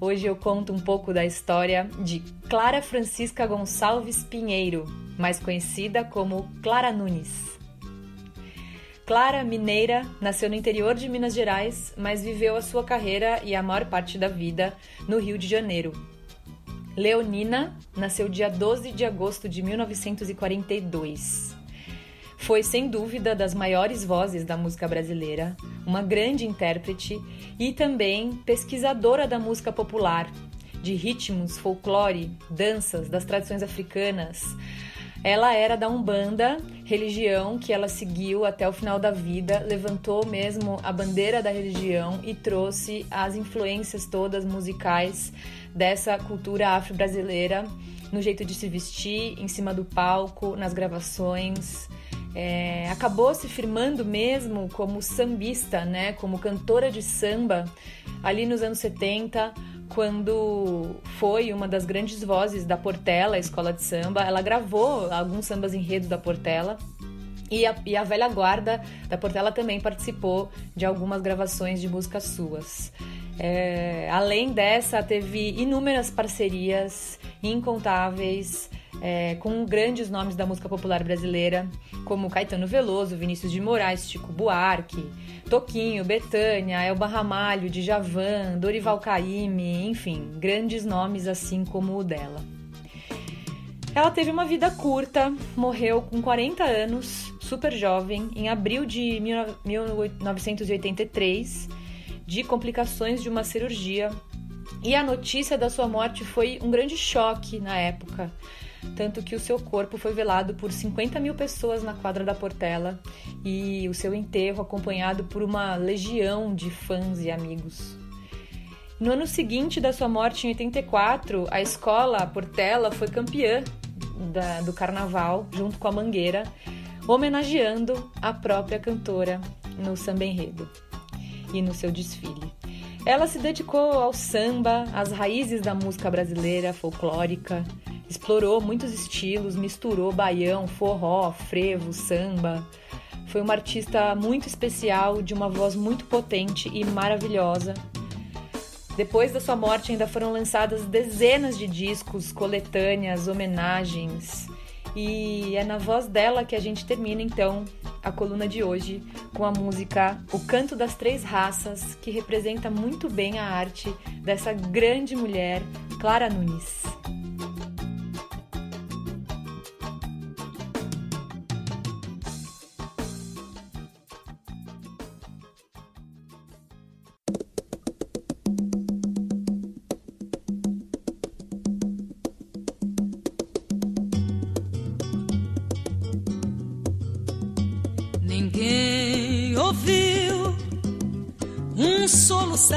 Hoje eu conto um pouco da história de Clara Francisca Gonçalves Pinheiro, mais conhecida como Clara Nunes. Clara, mineira, nasceu no interior de Minas Gerais, mas viveu a sua carreira e a maior parte da vida no Rio de Janeiro. Leonina nasceu dia 12 de agosto de 1942. Foi, sem dúvida, das maiores vozes da música brasileira, uma grande intérprete e também pesquisadora da música popular, de ritmos, folclore, danças das tradições africanas. Ela era da Umbanda, religião que ela seguiu até o final da vida, levantou mesmo a bandeira da religião e trouxe as influências todas musicais dessa cultura afro-brasileira no jeito de se vestir, em cima do palco, nas gravações. É, acabou se firmando mesmo como sambista, né, como cantora de samba, ali nos anos 70, quando foi uma das grandes vozes da Portela, a escola de samba. Ela gravou alguns sambas enredos da Portela. E a, e a velha guarda da Portela também participou de algumas gravações de músicas suas. É, além dessa, teve inúmeras parcerias incontáveis é, com grandes nomes da música popular brasileira, como Caetano Veloso, Vinícius de Moraes, Chico Buarque, Toquinho, Betânia, Elba Ramalho, Djavan, Dorival Caymmi, enfim, grandes nomes assim como o dela. Ela teve uma vida curta, morreu com 40 anos, super jovem, em abril de 1983, de complicações de uma cirurgia. E a notícia da sua morte foi um grande choque na época, tanto que o seu corpo foi velado por 50 mil pessoas na quadra da Portela e o seu enterro acompanhado por uma legião de fãs e amigos. No ano seguinte da sua morte, em 84, a escola Portela foi campeã da, do carnaval, junto com a Mangueira, homenageando a própria cantora no samba enredo e no seu desfile. Ela se dedicou ao samba, às raízes da música brasileira folclórica, explorou muitos estilos, misturou baião, forró, frevo, samba. Foi uma artista muito especial, de uma voz muito potente e maravilhosa. Depois da sua morte, ainda foram lançadas dezenas de discos, coletâneas, homenagens. E é na voz dela que a gente termina então a coluna de hoje com a música O Canto das Três Raças, que representa muito bem a arte dessa grande mulher, Clara Nunes.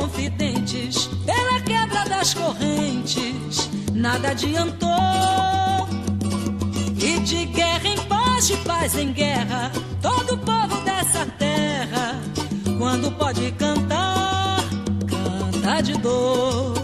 dos inconfidentes, pela quebra das correntes, nada adiantou. E de guerra em paz, de paz em guerra, todo povo dessa terra, quando pode cantar, canta de dor.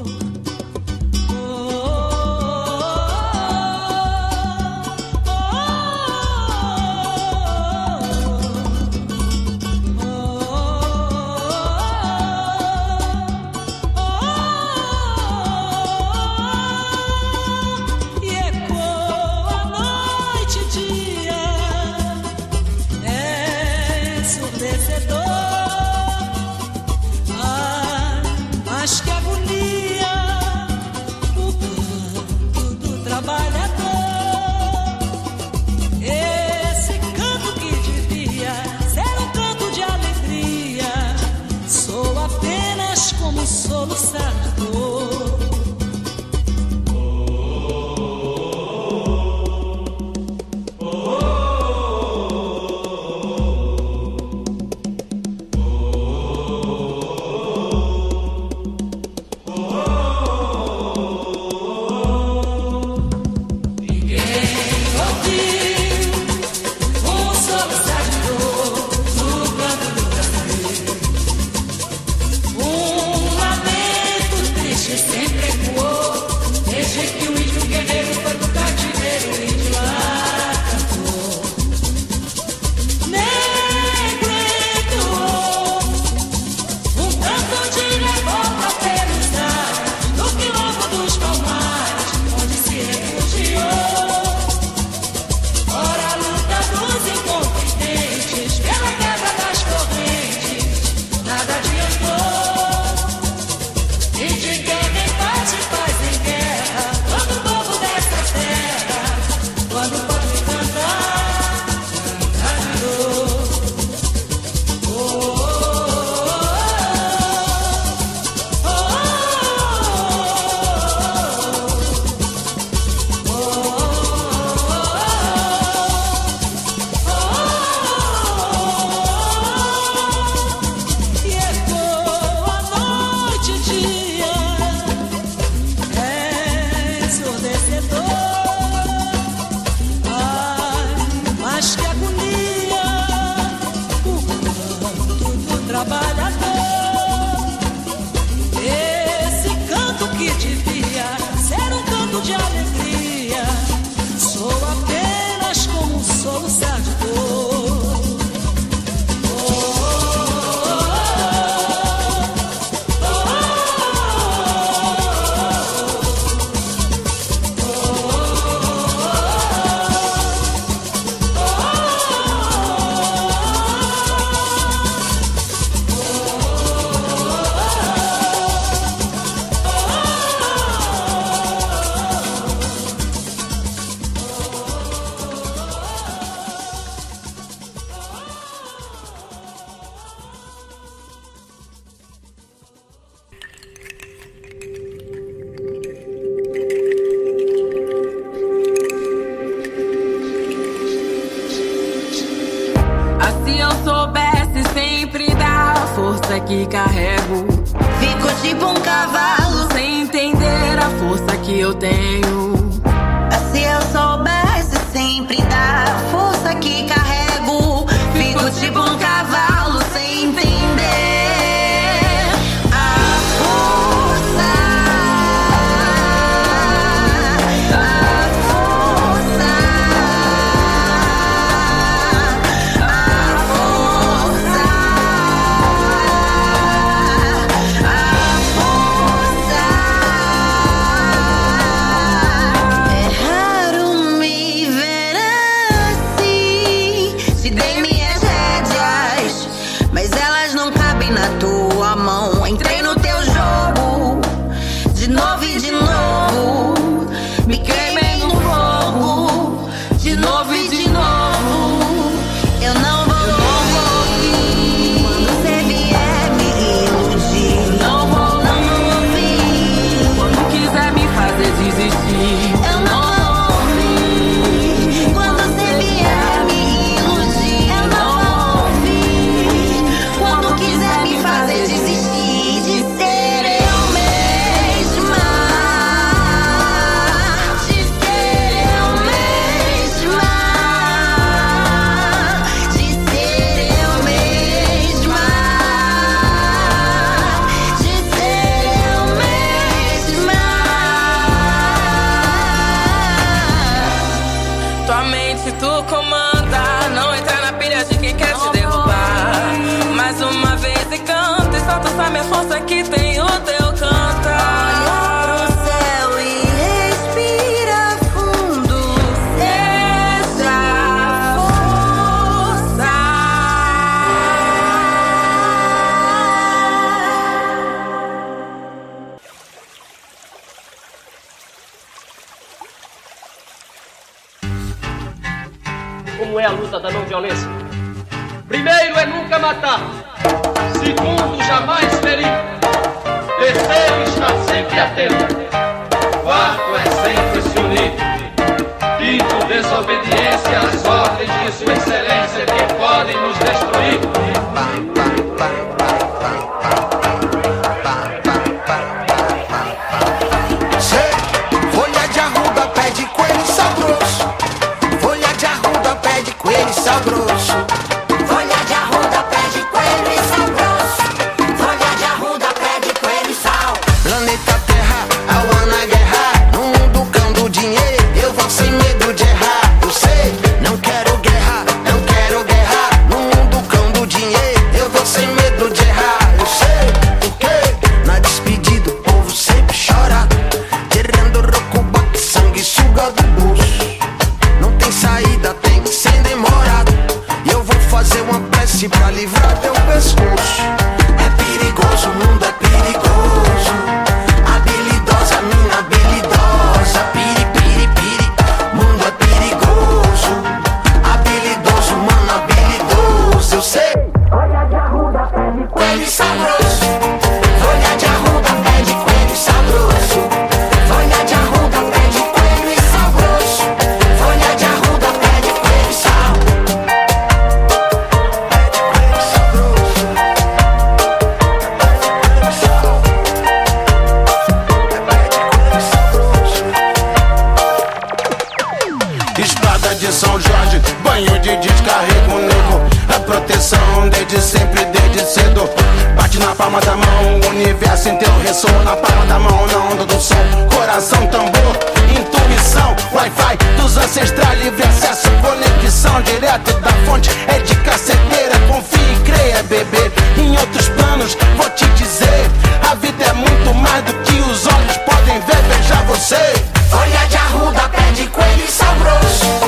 desde sempre, desde cedo. Bate na palma da mão, o universo inteiro ressoa na palma da mão, na onda do som. Coração, tambor, intuição, Wi-Fi dos ancestrais, livre acesso, conexão direto da fonte. É de caceteira, confie e creia, bebê. Em outros planos, vou te dizer: a vida é muito mais do que os olhos podem ver. Veja você. Folha de arruda, pé de coelho e sal grosso.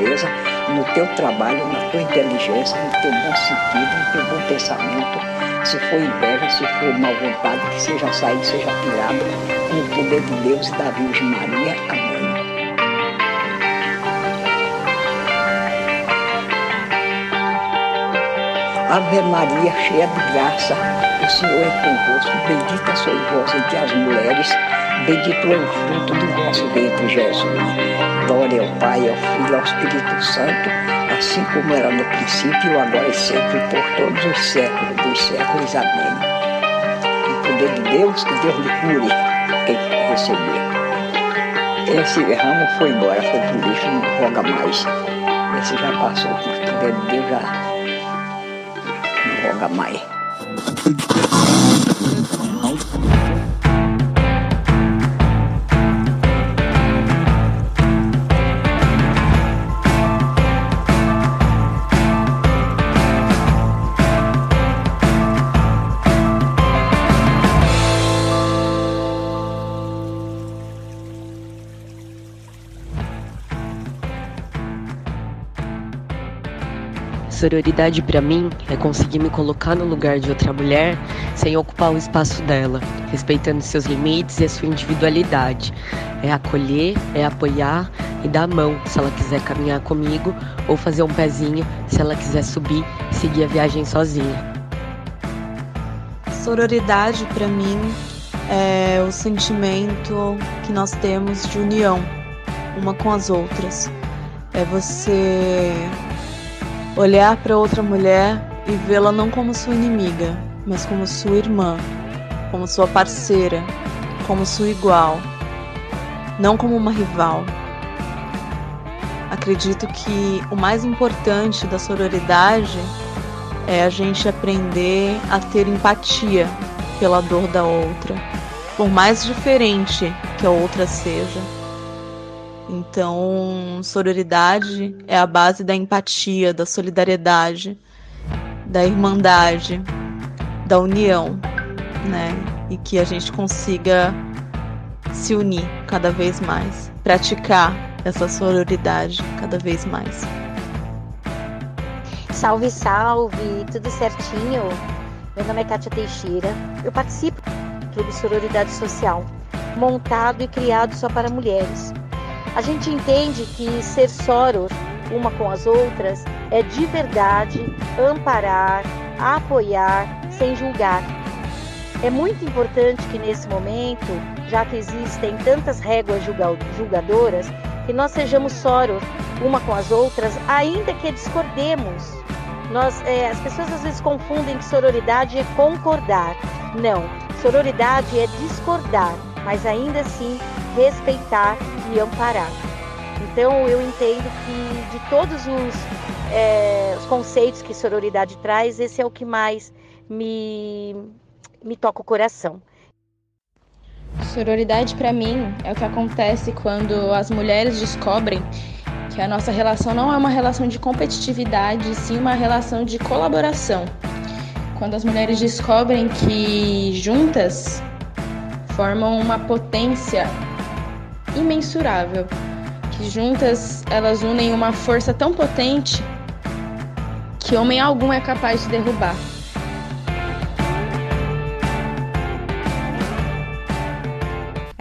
Boniteza, no teu trabalho, na tua inteligência, no teu bom sentido, no teu bom pensamento. Se for inveja, se for mal vontade, que seja saído, seja tirado, com o poder de Deus e da Virgem Maria. Amém. Ave Maria, cheia de graça, o Senhor é convosco, bendita sois vós entre as mulheres, bendito é o fruto do vosso ventre, Jesus. Glória ao Pai, ao Filho ao Espírito Santo, assim como era no princípio, agora e sempre, por todos os séculos dos séculos. Amém. O poder de Deus, que Deus lhe cure quem receber. Esse ramo foi embora, foi pro lixo, não roga mais. Esse já passou, por poder de Deus já não roga mais. Sororidade para mim é conseguir me colocar no lugar de outra mulher sem ocupar o espaço dela, respeitando seus limites e a sua individualidade. É acolher, é apoiar e dar a mão se ela quiser caminhar comigo ou fazer um pezinho se ela quiser subir e seguir a viagem sozinha. Sororidade para mim é o sentimento que nós temos de união uma com as outras. É você olhar para outra mulher e vê-la não como sua inimiga, mas como sua irmã, como sua parceira, como sua igual, não como uma rival. Acredito que o mais importante da sororidade é a gente aprender a ter empatia pela dor da outra, por mais diferente que a outra seja. Então, sororidade é a base da empatia, da solidariedade, da irmandade, da união, né? E que a gente consiga se unir cada vez mais, praticar essa sororidade cada vez mais. Salve, salve, tudo certinho? Meu nome é Kátia Teixeira, eu participo do Clube Sororidade Social, montado e criado só para mulheres. A gente entende que ser soror uma com as outras é de verdade amparar, apoiar, sem julgar. É muito importante que nesse momento, já que existem tantas réguas julga- julgadoras, que nós sejamos soror uma com as outras, ainda que discordemos. Nós, é, as pessoas às vezes confundem que sororidade é concordar. Não, sororidade é discordar, mas ainda assim respeitar e amparar. Então eu entendo que de todos os, é, os conceitos que sororidade traz, esse é o que mais me, me toca o coração. Sororidade para mim é o que acontece quando as mulheres descobrem que a nossa relação não é uma relação de competitividade, sim uma relação de colaboração. Quando as mulheres descobrem que juntas formam uma potência imensurável, que juntas elas unem uma força tão potente que homem algum é capaz de derrubar.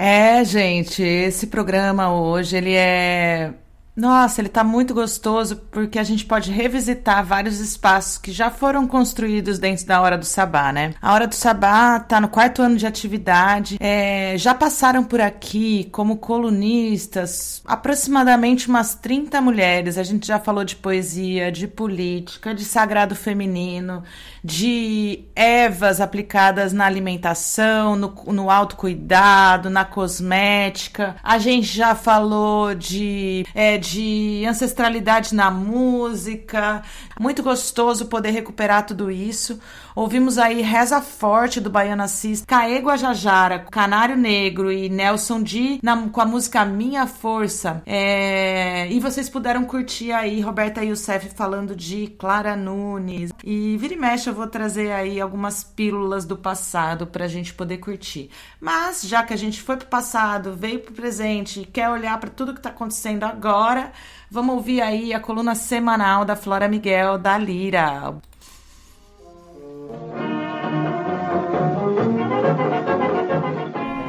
É, gente, esse programa hoje, ele é. Nossa, ele tá muito gostoso porque a gente pode revisitar vários espaços que já foram construídos dentro da Hora do Sabá, né? A Hora do Sabá tá no quarto ano de atividade, é, já passaram por aqui como colunistas aproximadamente umas 30 mulheres. A gente já falou de poesia, de política, de sagrado feminino, de ervas aplicadas na alimentação, no, no autocuidado, na cosmética. A gente já falou de, é, de de ancestralidade na música. Muito gostoso poder recuperar tudo isso. Ouvimos aí Reza Forte do Baiana Cis, Caê Guajajara, Canário Negro e Nelson D na, com a música Minha Força. É, e vocês puderam curtir aí Roberta Youssef falando de Clara Nunes. E vira e mexe eu vou trazer aí algumas pílulas do passado pra gente poder curtir. Mas já que a gente foi pro passado, veio pro presente e quer olhar para tudo que tá acontecendo agora, vamos ouvir aí a coluna semanal da Flora Miguel da Lira.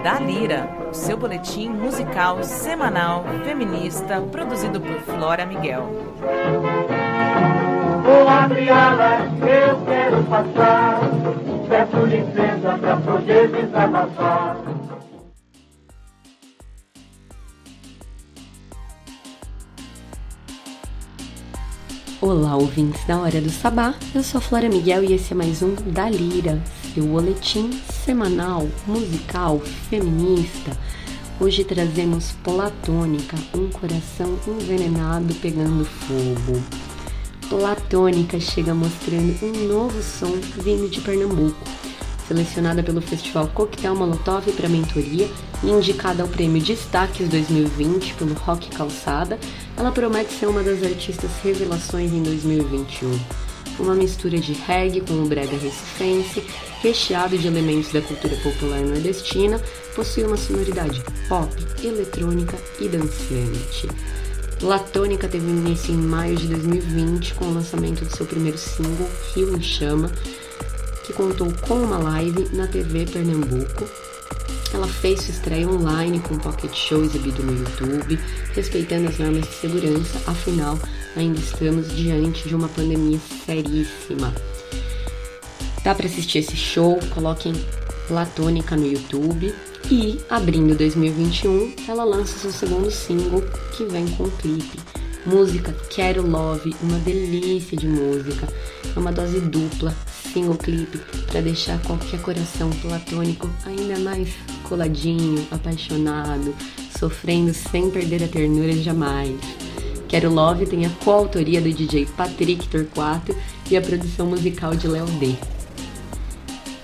Da Lira, o seu boletim musical semanal feminista produzido por Flora Miguel. Vou abrir alas, eu quero passar. Peço licença pra poder desabafar. Olá, ouvintes da Hora do Sabá. Eu sou Flora Miguel e esse é mais um Da Lira, seu boletim semanal musical feminista. Hoje trazemos Platônica, um coração envenenado pegando fogo. Platônica chega mostrando um novo som vindo de Pernambuco. Selecionada pelo Festival Coquetel Molotov para mentoria e indicada ao Prêmio Destaques 2020 pelo Rock Calçada, ela promete ser uma das artistas revelações em 2021. Uma mistura de reggae com o brega recifense, recheado de elementos da cultura popular nordestina, possui uma sonoridade pop, eletrônica e dançante. Latônica teve início em maio de 2020 com o lançamento do seu primeiro single, Rio em Chama, que contou com uma live na TV Pernambuco. Ela fez sua estreia online com um pocket show exibido no YouTube, respeitando as normas de segurança, afinal, ainda estamos diante de uma pandemia seríssima. Dá para assistir esse show, coloquem Platônica no YouTube. E, abrindo 2021, ela lança seu segundo single, que vem com um clipe. Música Quero Love, uma delícia de música. É uma dose dupla, single clipe, para deixar qualquer coração platônico ainda mais coladinho, apaixonado, sofrendo sem perder a ternura jamais. Quero Love tem a coautoria do DJ Patrick Torquato e a produção musical de Léo D.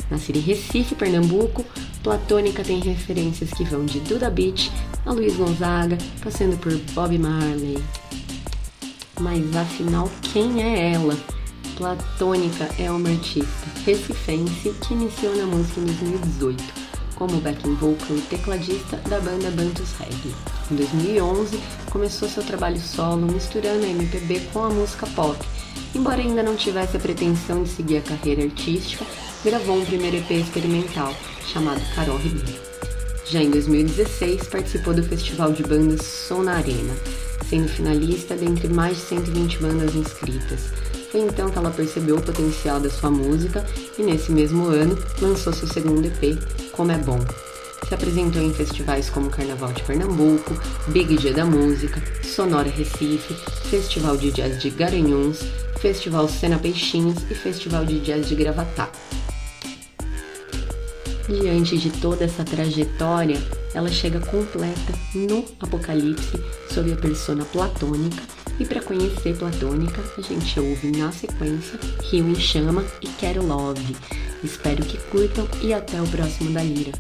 Nascida em Recife, Pernambuco, Platônica tem referências que vão de Duda Beat a Luiz Gonzaga, passando por Bob Marley. Mas afinal, quem é ela? Platônica é uma artista recifense que iniciou na música em 2018 como backing vocal e tecladista da banda Bantus Reggae. Em 2011, começou seu trabalho solo misturando a MPB com a música pop. Embora ainda não tivesse a pretensão de seguir a carreira artística, gravou um primeiro EP experimental, chamado Carol Ribeiro. Já em 2016, participou do Festival de Bandas Som na Arena, sendo finalista dentre mais de 120 bandas inscritas. Foi então que ela percebeu o potencial da sua música e, nesse mesmo ano, lançou seu segundo EP, Como é Bom. Se apresentou em festivais como Carnaval de Pernambuco, Big Dia da Música, Sonora Recife, Festival de Jazz de Garanhuns, Festival Cena Peixinhos e Festival de Jazz de Gravatá. Diante de toda essa trajetória, ela chega completa no Apocalipse sob a persona platônica. E para conhecer Platônica, a gente ouve na sequência Rio em Chama e Quero Love. Espero que curtam e até o próximo da Lira.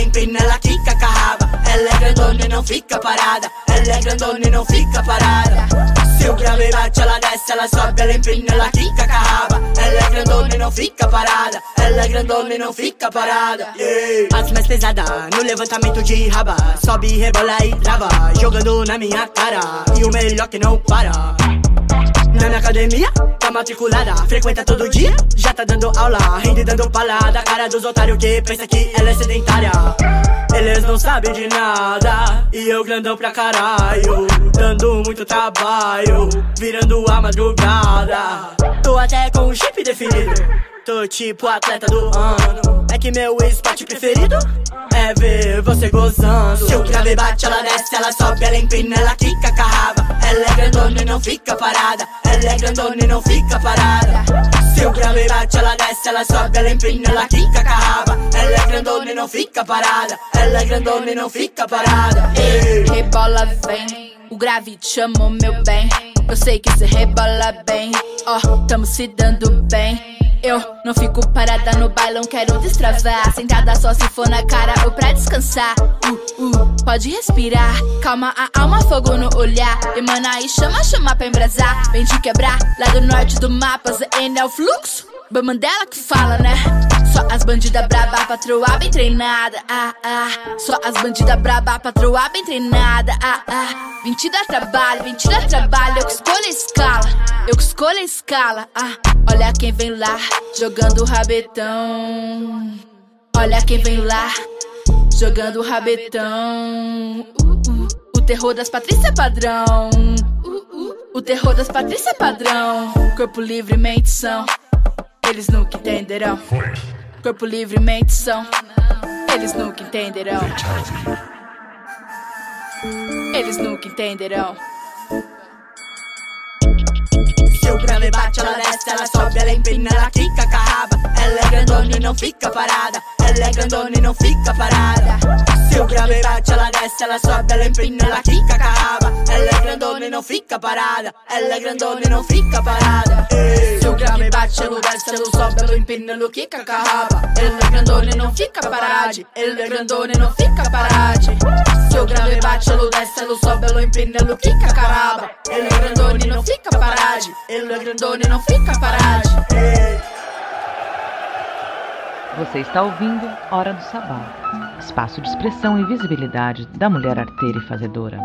Ela empina, ela quica com a raba. Ela é grandona e não fica parada. Ela é grandona e não fica parada. Se o grave bate, ela desce, ela sobe, ela empina, ela quica com a raba. Ela é grandona e não fica parada. Ela é grandona e não fica parada. Yeah. As mais pesada no levantamento de raba. Sobe, rebola e trava. Jogando na minha cara. E o melhor que não para. Na minha academia, tá matriculada Frequenta todo dia, já tá dando aula Rende dando palada, cara dos otários que pensa que ela é sedentária. Eles não sabem de nada E eu grandão pra caralho. Dando muito trabalho Virando a madrugada. Tô até com o chip definido Tô tipo atleta do ano. É que meu esporte preferido É ver você gozando. Se o grave bate, ela desce, ela sobe, ela empina, ela quica com a raba Ela é grandona e não fica parada. Ela é grandona e não fica parada. Se o grave bate, ela desce, ela sobe, ela empina, ela quica com a raba Ela é grandona e não fica parada. Ela é grandona e não fica parada. Ei. Rebola vem, o grave te chamou meu bem. Eu sei que cê rebola bem, ó, tamo se dando bem. Eu não fico parada no bailão, quero destravar. Sentada só se for na cara ou pra descansar. Uh, uh, pode respirar. Calma a alma, fogo no olhar. Emana e chama, chama pra embrasar. Vem te quebrar, lá do norte do mapa, ZN é o fluxo. Mandela que fala, né? Só as bandidas braba, patroa bem treinada. Ah, ah. Só as bandidas braba, patroa bem treinada. Ah, ah. Vim te dar trabalho, vim te dar trabalho. Eu que escolho a escala, eu que escolho a escala. Ah, olha quem vem lá, jogando rabetão. Olha quem vem lá, jogando rabetão. Uh, uh. O terror das Patrícia padrão. Uh, uh. O terror das Patrícia padrão. Corpo livre, mente são. Eles nunca entenderão. Corpo livre, mente são. Eles nunca entenderão. Eles nunca entenderão. Se o grave bate, ela desce, ela sobe, ela empina, ela quica com a raba. Ela é grandona e não fica parada. Ela é grandona e não fica parada. Se o grave bate, ela desce, ela sobe, ela empina, ela quica com a raba. Ela é grandona e não fica parada. Ela é grandona e não fica parada. Se o grave bate, ela desce, ela sobe, ela empina, ela quica com a raba. Ela é grandona e não fica parada. Ela é grandona e não fica parada. Se o grave bate, ela desce, ela sobe, ela empina, ela quica com a raba. Ela é grandona e não fica parada. Ela é grandona e não fica parada. Você está ouvindo Hora do Sabá, espaço de expressão e visibilidade da mulher arteira e fazedora.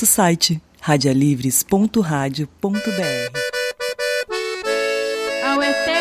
Nosso site radialivres.radio.br. Awete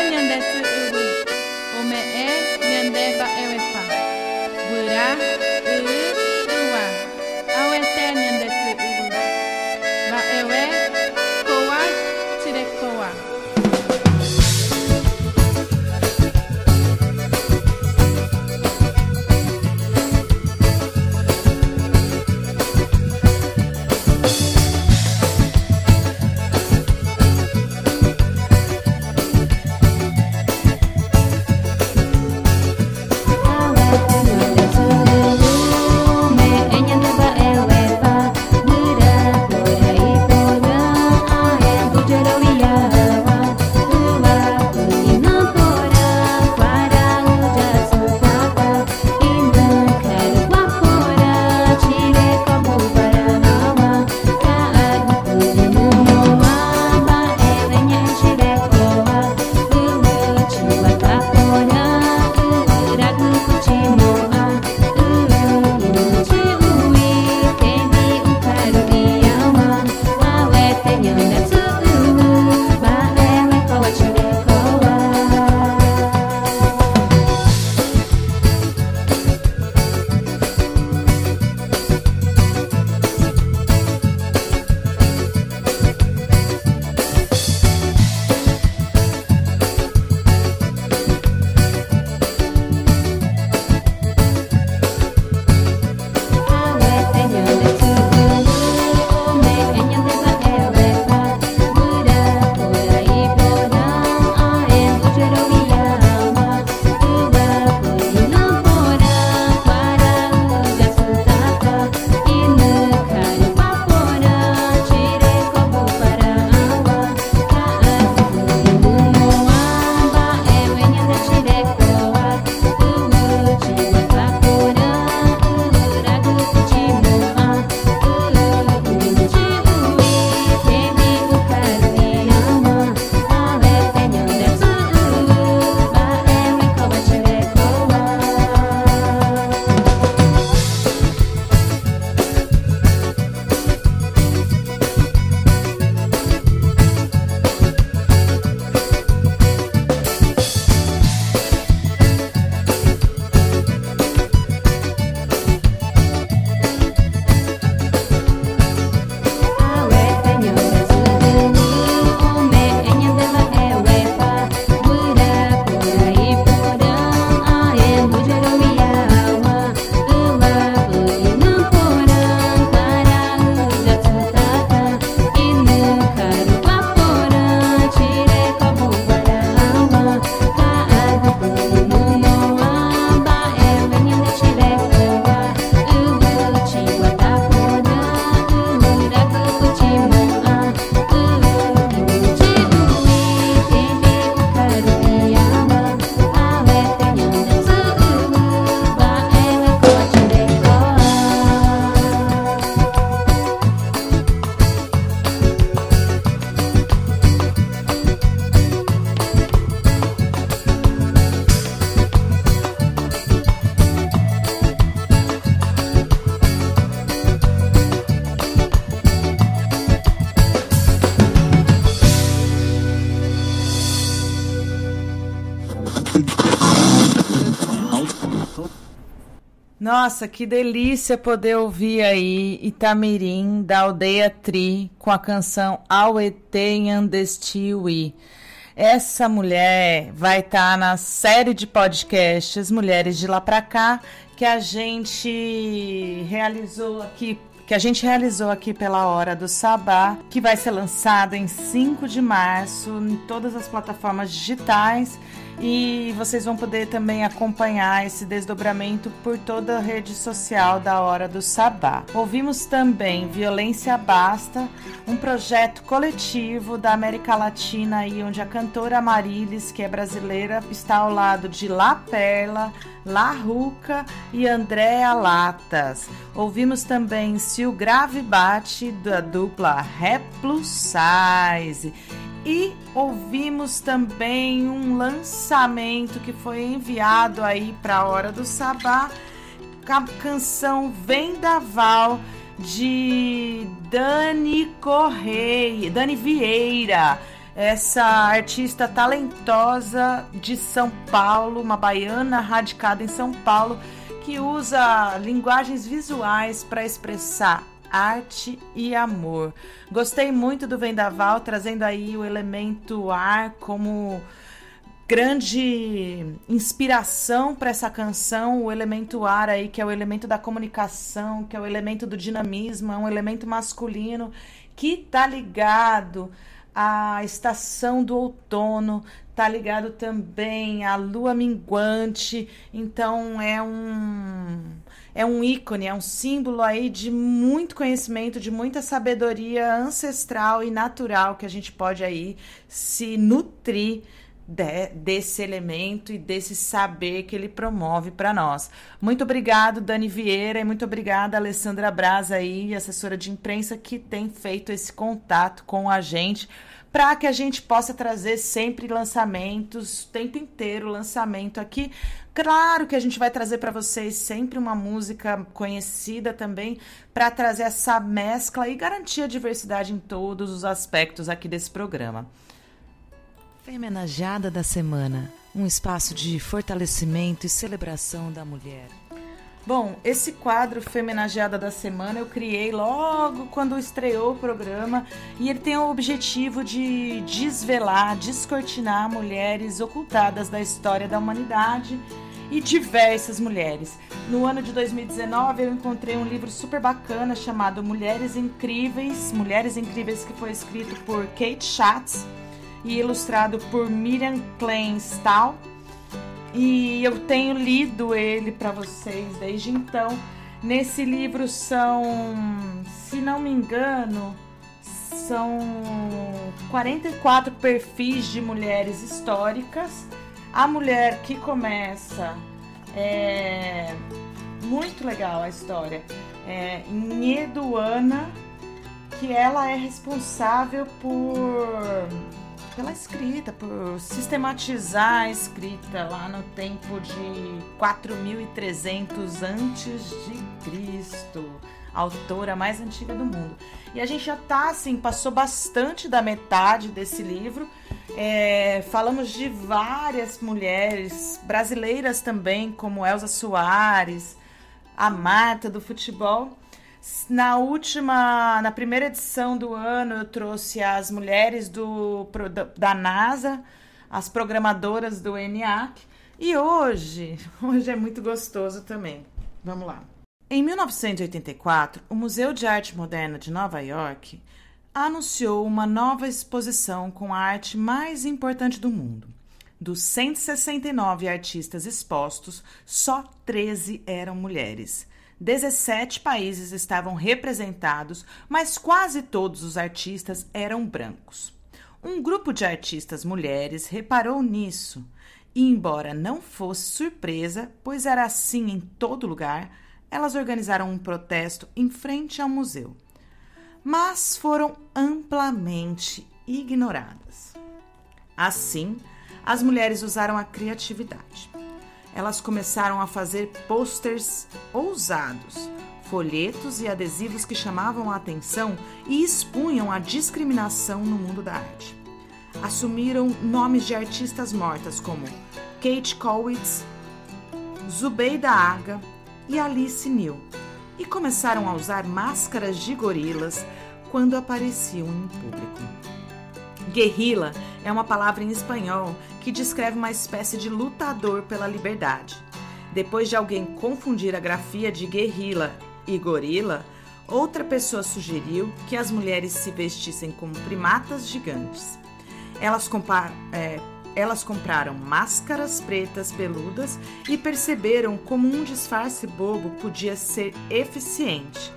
Nossa, que delícia poder ouvir aí Itamirim, da aldeia Tri, com a canção Auete Andestiwi. Essa mulher vai estar na série de podcasts Mulheres de Lá Pra Cá, que a gente realizou aqui que a gente realizou aqui pela Hora do Sabá, que vai ser lançado em 5 de março em todas as plataformas digitais e vocês vão poder também acompanhar esse desdobramento por toda a rede social da Hora do Sabá. Ouvimos também Violência Basta, um projeto coletivo da América Latina aí onde a cantora Marilis, que é brasileira, está ao lado de La Perla, La Ruca e Andréa Latas. Ouvimos também Se o Grave Bate, da dupla Rap Plus Size. E ouvimos também um lançamento que foi enviado aí para a Hora do Sabá, a canção Vendaval de Dani Correia, Dani Vieira, essa artista talentosa de São Paulo, uma baiana radicada em São Paulo, que usa linguagens visuais para expressar arte e amor. Gostei muito do Vendaval trazendo aí o elemento ar como grande inspiração para essa canção, o elemento ar aí, que é o elemento da comunicação, que é o elemento do dinamismo, é um elemento masculino que tá ligado à estação do outono, tá ligado também à lua minguante. Então é um é um ícone, é um símbolo aí de muito conhecimento, de muita sabedoria ancestral e natural que a gente pode aí se nutrir de, desse elemento e desse saber que ele promove para nós. Muito obrigado, Dani Vieira, e muito obrigada, Alessandra Braz, aí, assessora de imprensa, que tem feito esse contato com a gente para que a gente possa trazer sempre lançamentos, o tempo inteiro lançamento aqui. Claro que a gente vai trazer para vocês sempre uma música conhecida também, para trazer essa mescla e garantir a diversidade em todos os aspectos aqui desse programa. Femenajada da Semana um espaço de fortalecimento e celebração da mulher. Bom, esse quadro Femenageada da Semana eu criei logo quando estreou o programa e ele tem o objetivo de desvelar, descortinar mulheres ocultadas da história da humanidade e diversas mulheres. No ano de 2019 eu encontrei um livro super bacana chamado Mulheres Incríveis, Mulheres Incríveis que foi escrito por Kate Schatz e ilustrado por Miriam Kleinstahl. E eu tenho lido ele para vocês desde então. Nesse livro são, se não me engano, são 44 perfis de mulheres históricas. A mulher que começa é muito legal a história. É Nheduana, que ela é responsável por pela escrita, por sistematizar a escrita lá no tempo de 4300 antes de Cristo, autora mais antiga do mundo. E a gente já tá assim, passou bastante da metade desse livro. É, falamos de várias mulheres brasileiras também, como Elza Soares, a Marta do futebol. Na última, na primeira edição do ano, eu trouxe as mulheres do, da NASA, as programadoras do ENIAC. E hoje, hoje é muito gostoso também. Vamos lá. Em 1984, o Museu de Arte Moderna de Nova York anunciou uma nova exposição com a arte mais importante do mundo. Dos 169 artistas expostos, só 13 eram mulheres. 17 países estavam representados, mas quase todos os artistas eram brancos. Um grupo de artistas mulheres reparou nisso e, embora não fosse surpresa, pois era assim em todo lugar, elas organizaram um protesto em frente ao museu. Mas foram amplamente ignoradas. Assim, as mulheres usaram a criatividade elas começaram a fazer posters ousados, folhetos e adesivos que chamavam a atenção e expunham a discriminação no mundo da arte. Assumiram nomes de artistas mortas como Kate Kowitz, Zubeida Aga e Alice Neal e começaram a usar máscaras de gorilas quando apareciam em público. Guerrilla é uma palavra em espanhol que descreve uma espécie de lutador pela liberdade. Depois de alguém confundir a grafia de guerrilla e gorila, outra pessoa sugeriu que as mulheres se vestissem como primatas gigantes. Elas, é, elas compraram máscaras pretas peludas e perceberam como um disfarce bobo podia ser eficiente.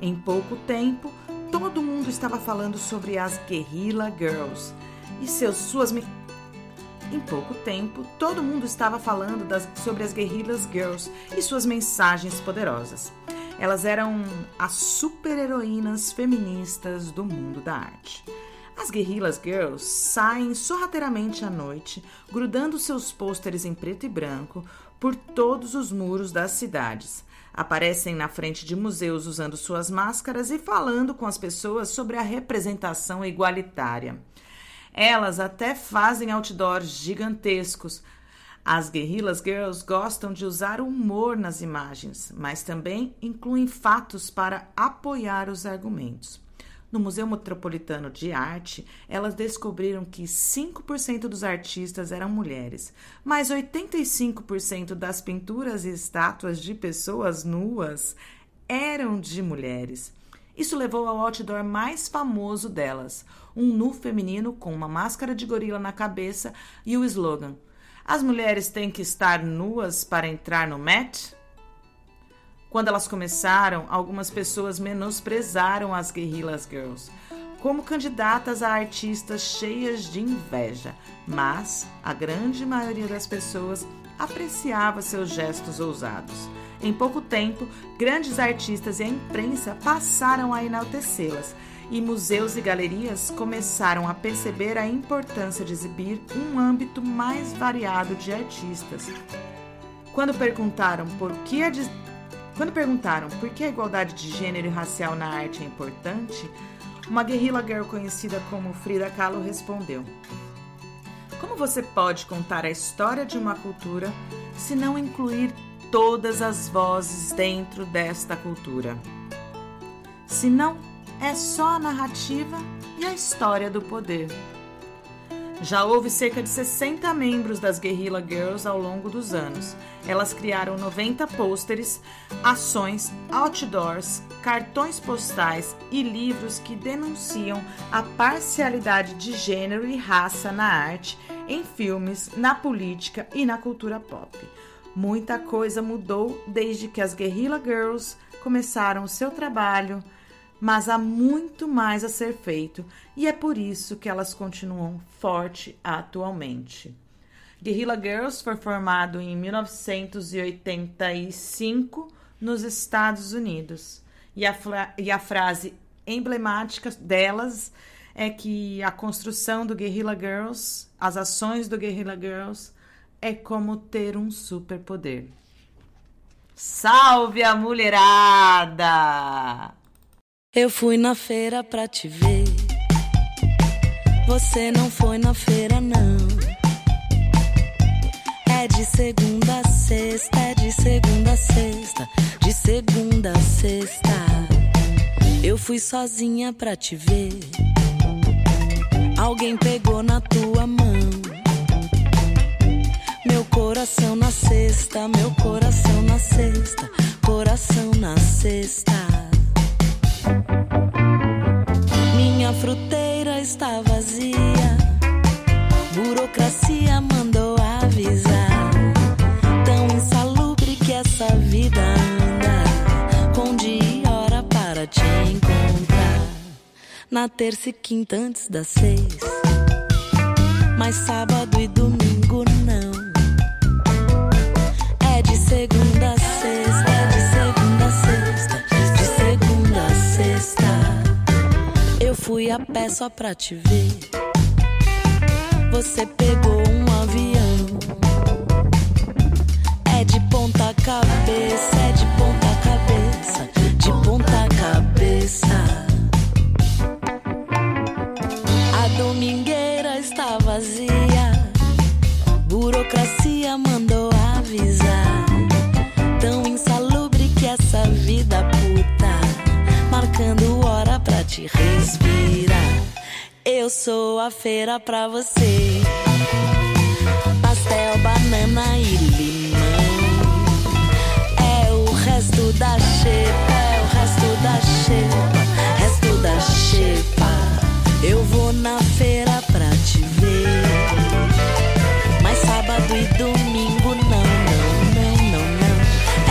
Em pouco tempo, todo mundo estava falando sobre as Guerrilla Girls e seus, suas. Em pouco tempo, todo mundo estava falando das, sobre as Guerrillas Girls e suas mensagens poderosas. Elas eram as super-heroínas feministas do mundo da arte. As Guerrillas Girls saem sorrateiramente à noite, grudando seus pôsteres em preto e branco por todos os muros das cidades. Aparecem na frente de museus usando suas máscaras e falando com as pessoas sobre a representação igualitária. Elas até fazem outdoors gigantescos. As Guerrillas Girls gostam de usar humor nas imagens, mas também incluem fatos para apoiar os argumentos. No Museu Metropolitano de Arte, elas descobriram que 5% dos artistas eram mulheres, mas 85% das pinturas e estátuas de pessoas nuas eram de mulheres. Isso levou ao outdoor mais famoso delas, um nu feminino com uma máscara de gorila na cabeça e o slogan: As mulheres têm que estar nuas para entrar no Met? Quando elas começaram, algumas pessoas menosprezaram as Guerrillas Girls como candidatas a artistas cheias de inveja, mas a grande maioria das pessoas apreciava seus gestos ousados. Em pouco tempo, grandes artistas e a imprensa passaram a enaltecê-las, e museus e galerias começaram a perceber a importância de exibir um âmbito mais variado de artistas. Quando perguntaram por que a quando perguntaram por que a igualdade de gênero e racial na arte é importante, uma guerrilla girl conhecida como Frida Kahlo respondeu: Como você pode contar a história de uma cultura se não incluir todas as vozes dentro desta cultura? Se não, é só a narrativa e a história do poder. Já houve cerca de 60 membros das Guerrilla Girls ao longo dos anos. Elas criaram 90 pôsteres, ações, outdoors, cartões postais e livros que denunciam a parcialidade de gênero e raça na arte, em filmes, na política e na cultura pop. Muita coisa mudou desde que as Guerrilla Girls começaram o seu trabalho mas há muito mais a ser feito e é por isso que elas continuam forte atualmente. Guerrilla Girls foi formado em 1985 nos Estados Unidos e a, e a frase emblemática delas é que a construção do Guerrilla Girls, as ações do Guerrilla Girls, é como ter um superpoder. Salve a mulherada! Eu fui na feira pra te ver. Você não foi na feira, não. É de segunda a sexta, é de segunda a sexta, de segunda a sexta. Eu fui sozinha pra te ver. Alguém pegou na tua mão. Meu coração na sexta, meu coração na sexta, coração na sexta. Minha fruteira está vazia. Burocracia mandou avisar. Tão insalubre que essa vida anda. Com dia e hora para te encontrar. Na terça e quinta antes das seis. Mas sábado e domingo não. É de segunda fui a pé só pra te ver. Você pegou um avião. É de ponta cabeça, Eu sou a feira pra você. Pastel, banana e limão. É o resto da xepa, é o resto da xepa, resto da xepa. Eu vou na feira pra te ver. Mas sábado e domingo não, não, não, não, não.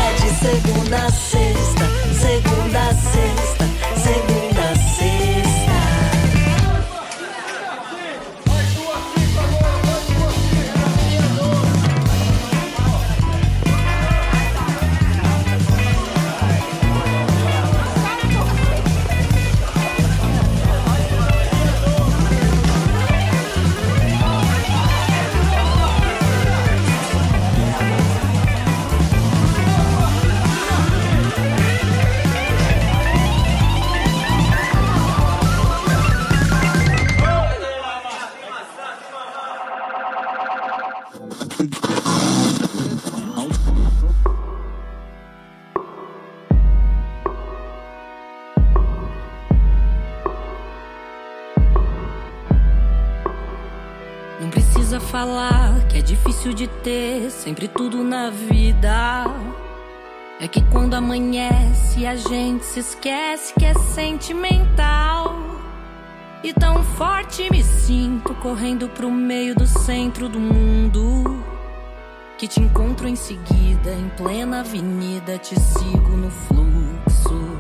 É de segunda a sexta, segunda a sexta, falar que é difícil de ter sempre tudo na vida. É que quando amanhece a gente se esquece que é sentimental. E tão forte me sinto correndo pro meio do centro do mundo. Que te encontro em seguida, em plena avenida, te sigo no fluxo.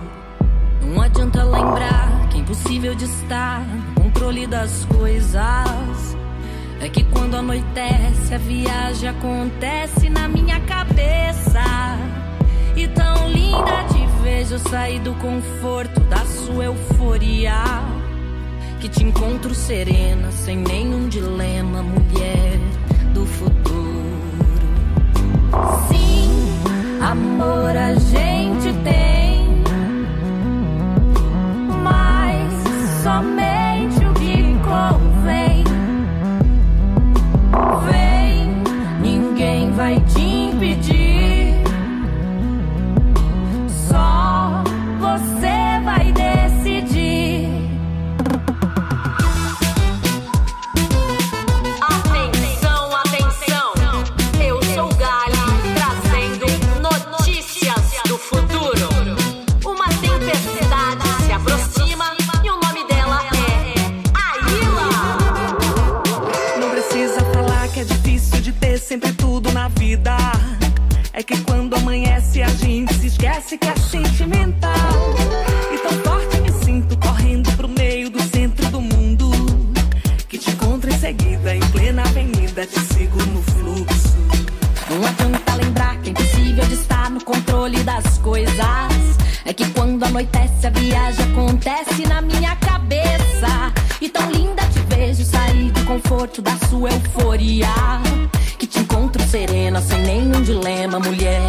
Não adianta lembrar que é impossível de estar no controle das coisas. É que quando anoitece, a viagem acontece na minha cabeça. E tão linda te vejo sair do conforto da sua euforia. Que te encontro serena, sem nenhum dilema, mulher do futuro. Sim, amor a gente tem, mas somente Vem, ninguém vai te esquece que é sentimental. E tão forte me sinto correndo pro meio do centro do mundo. Que te encontro em seguida, em plena avenida, te sigo no fluxo. Não adianta lembrar que é impossível de estar no controle das coisas. É que quando anoitece a viagem acontece na minha cabeça. E tão linda te vejo sair do conforto da sua euforia. Que te encontro serena, sem nenhum dilema, mulher.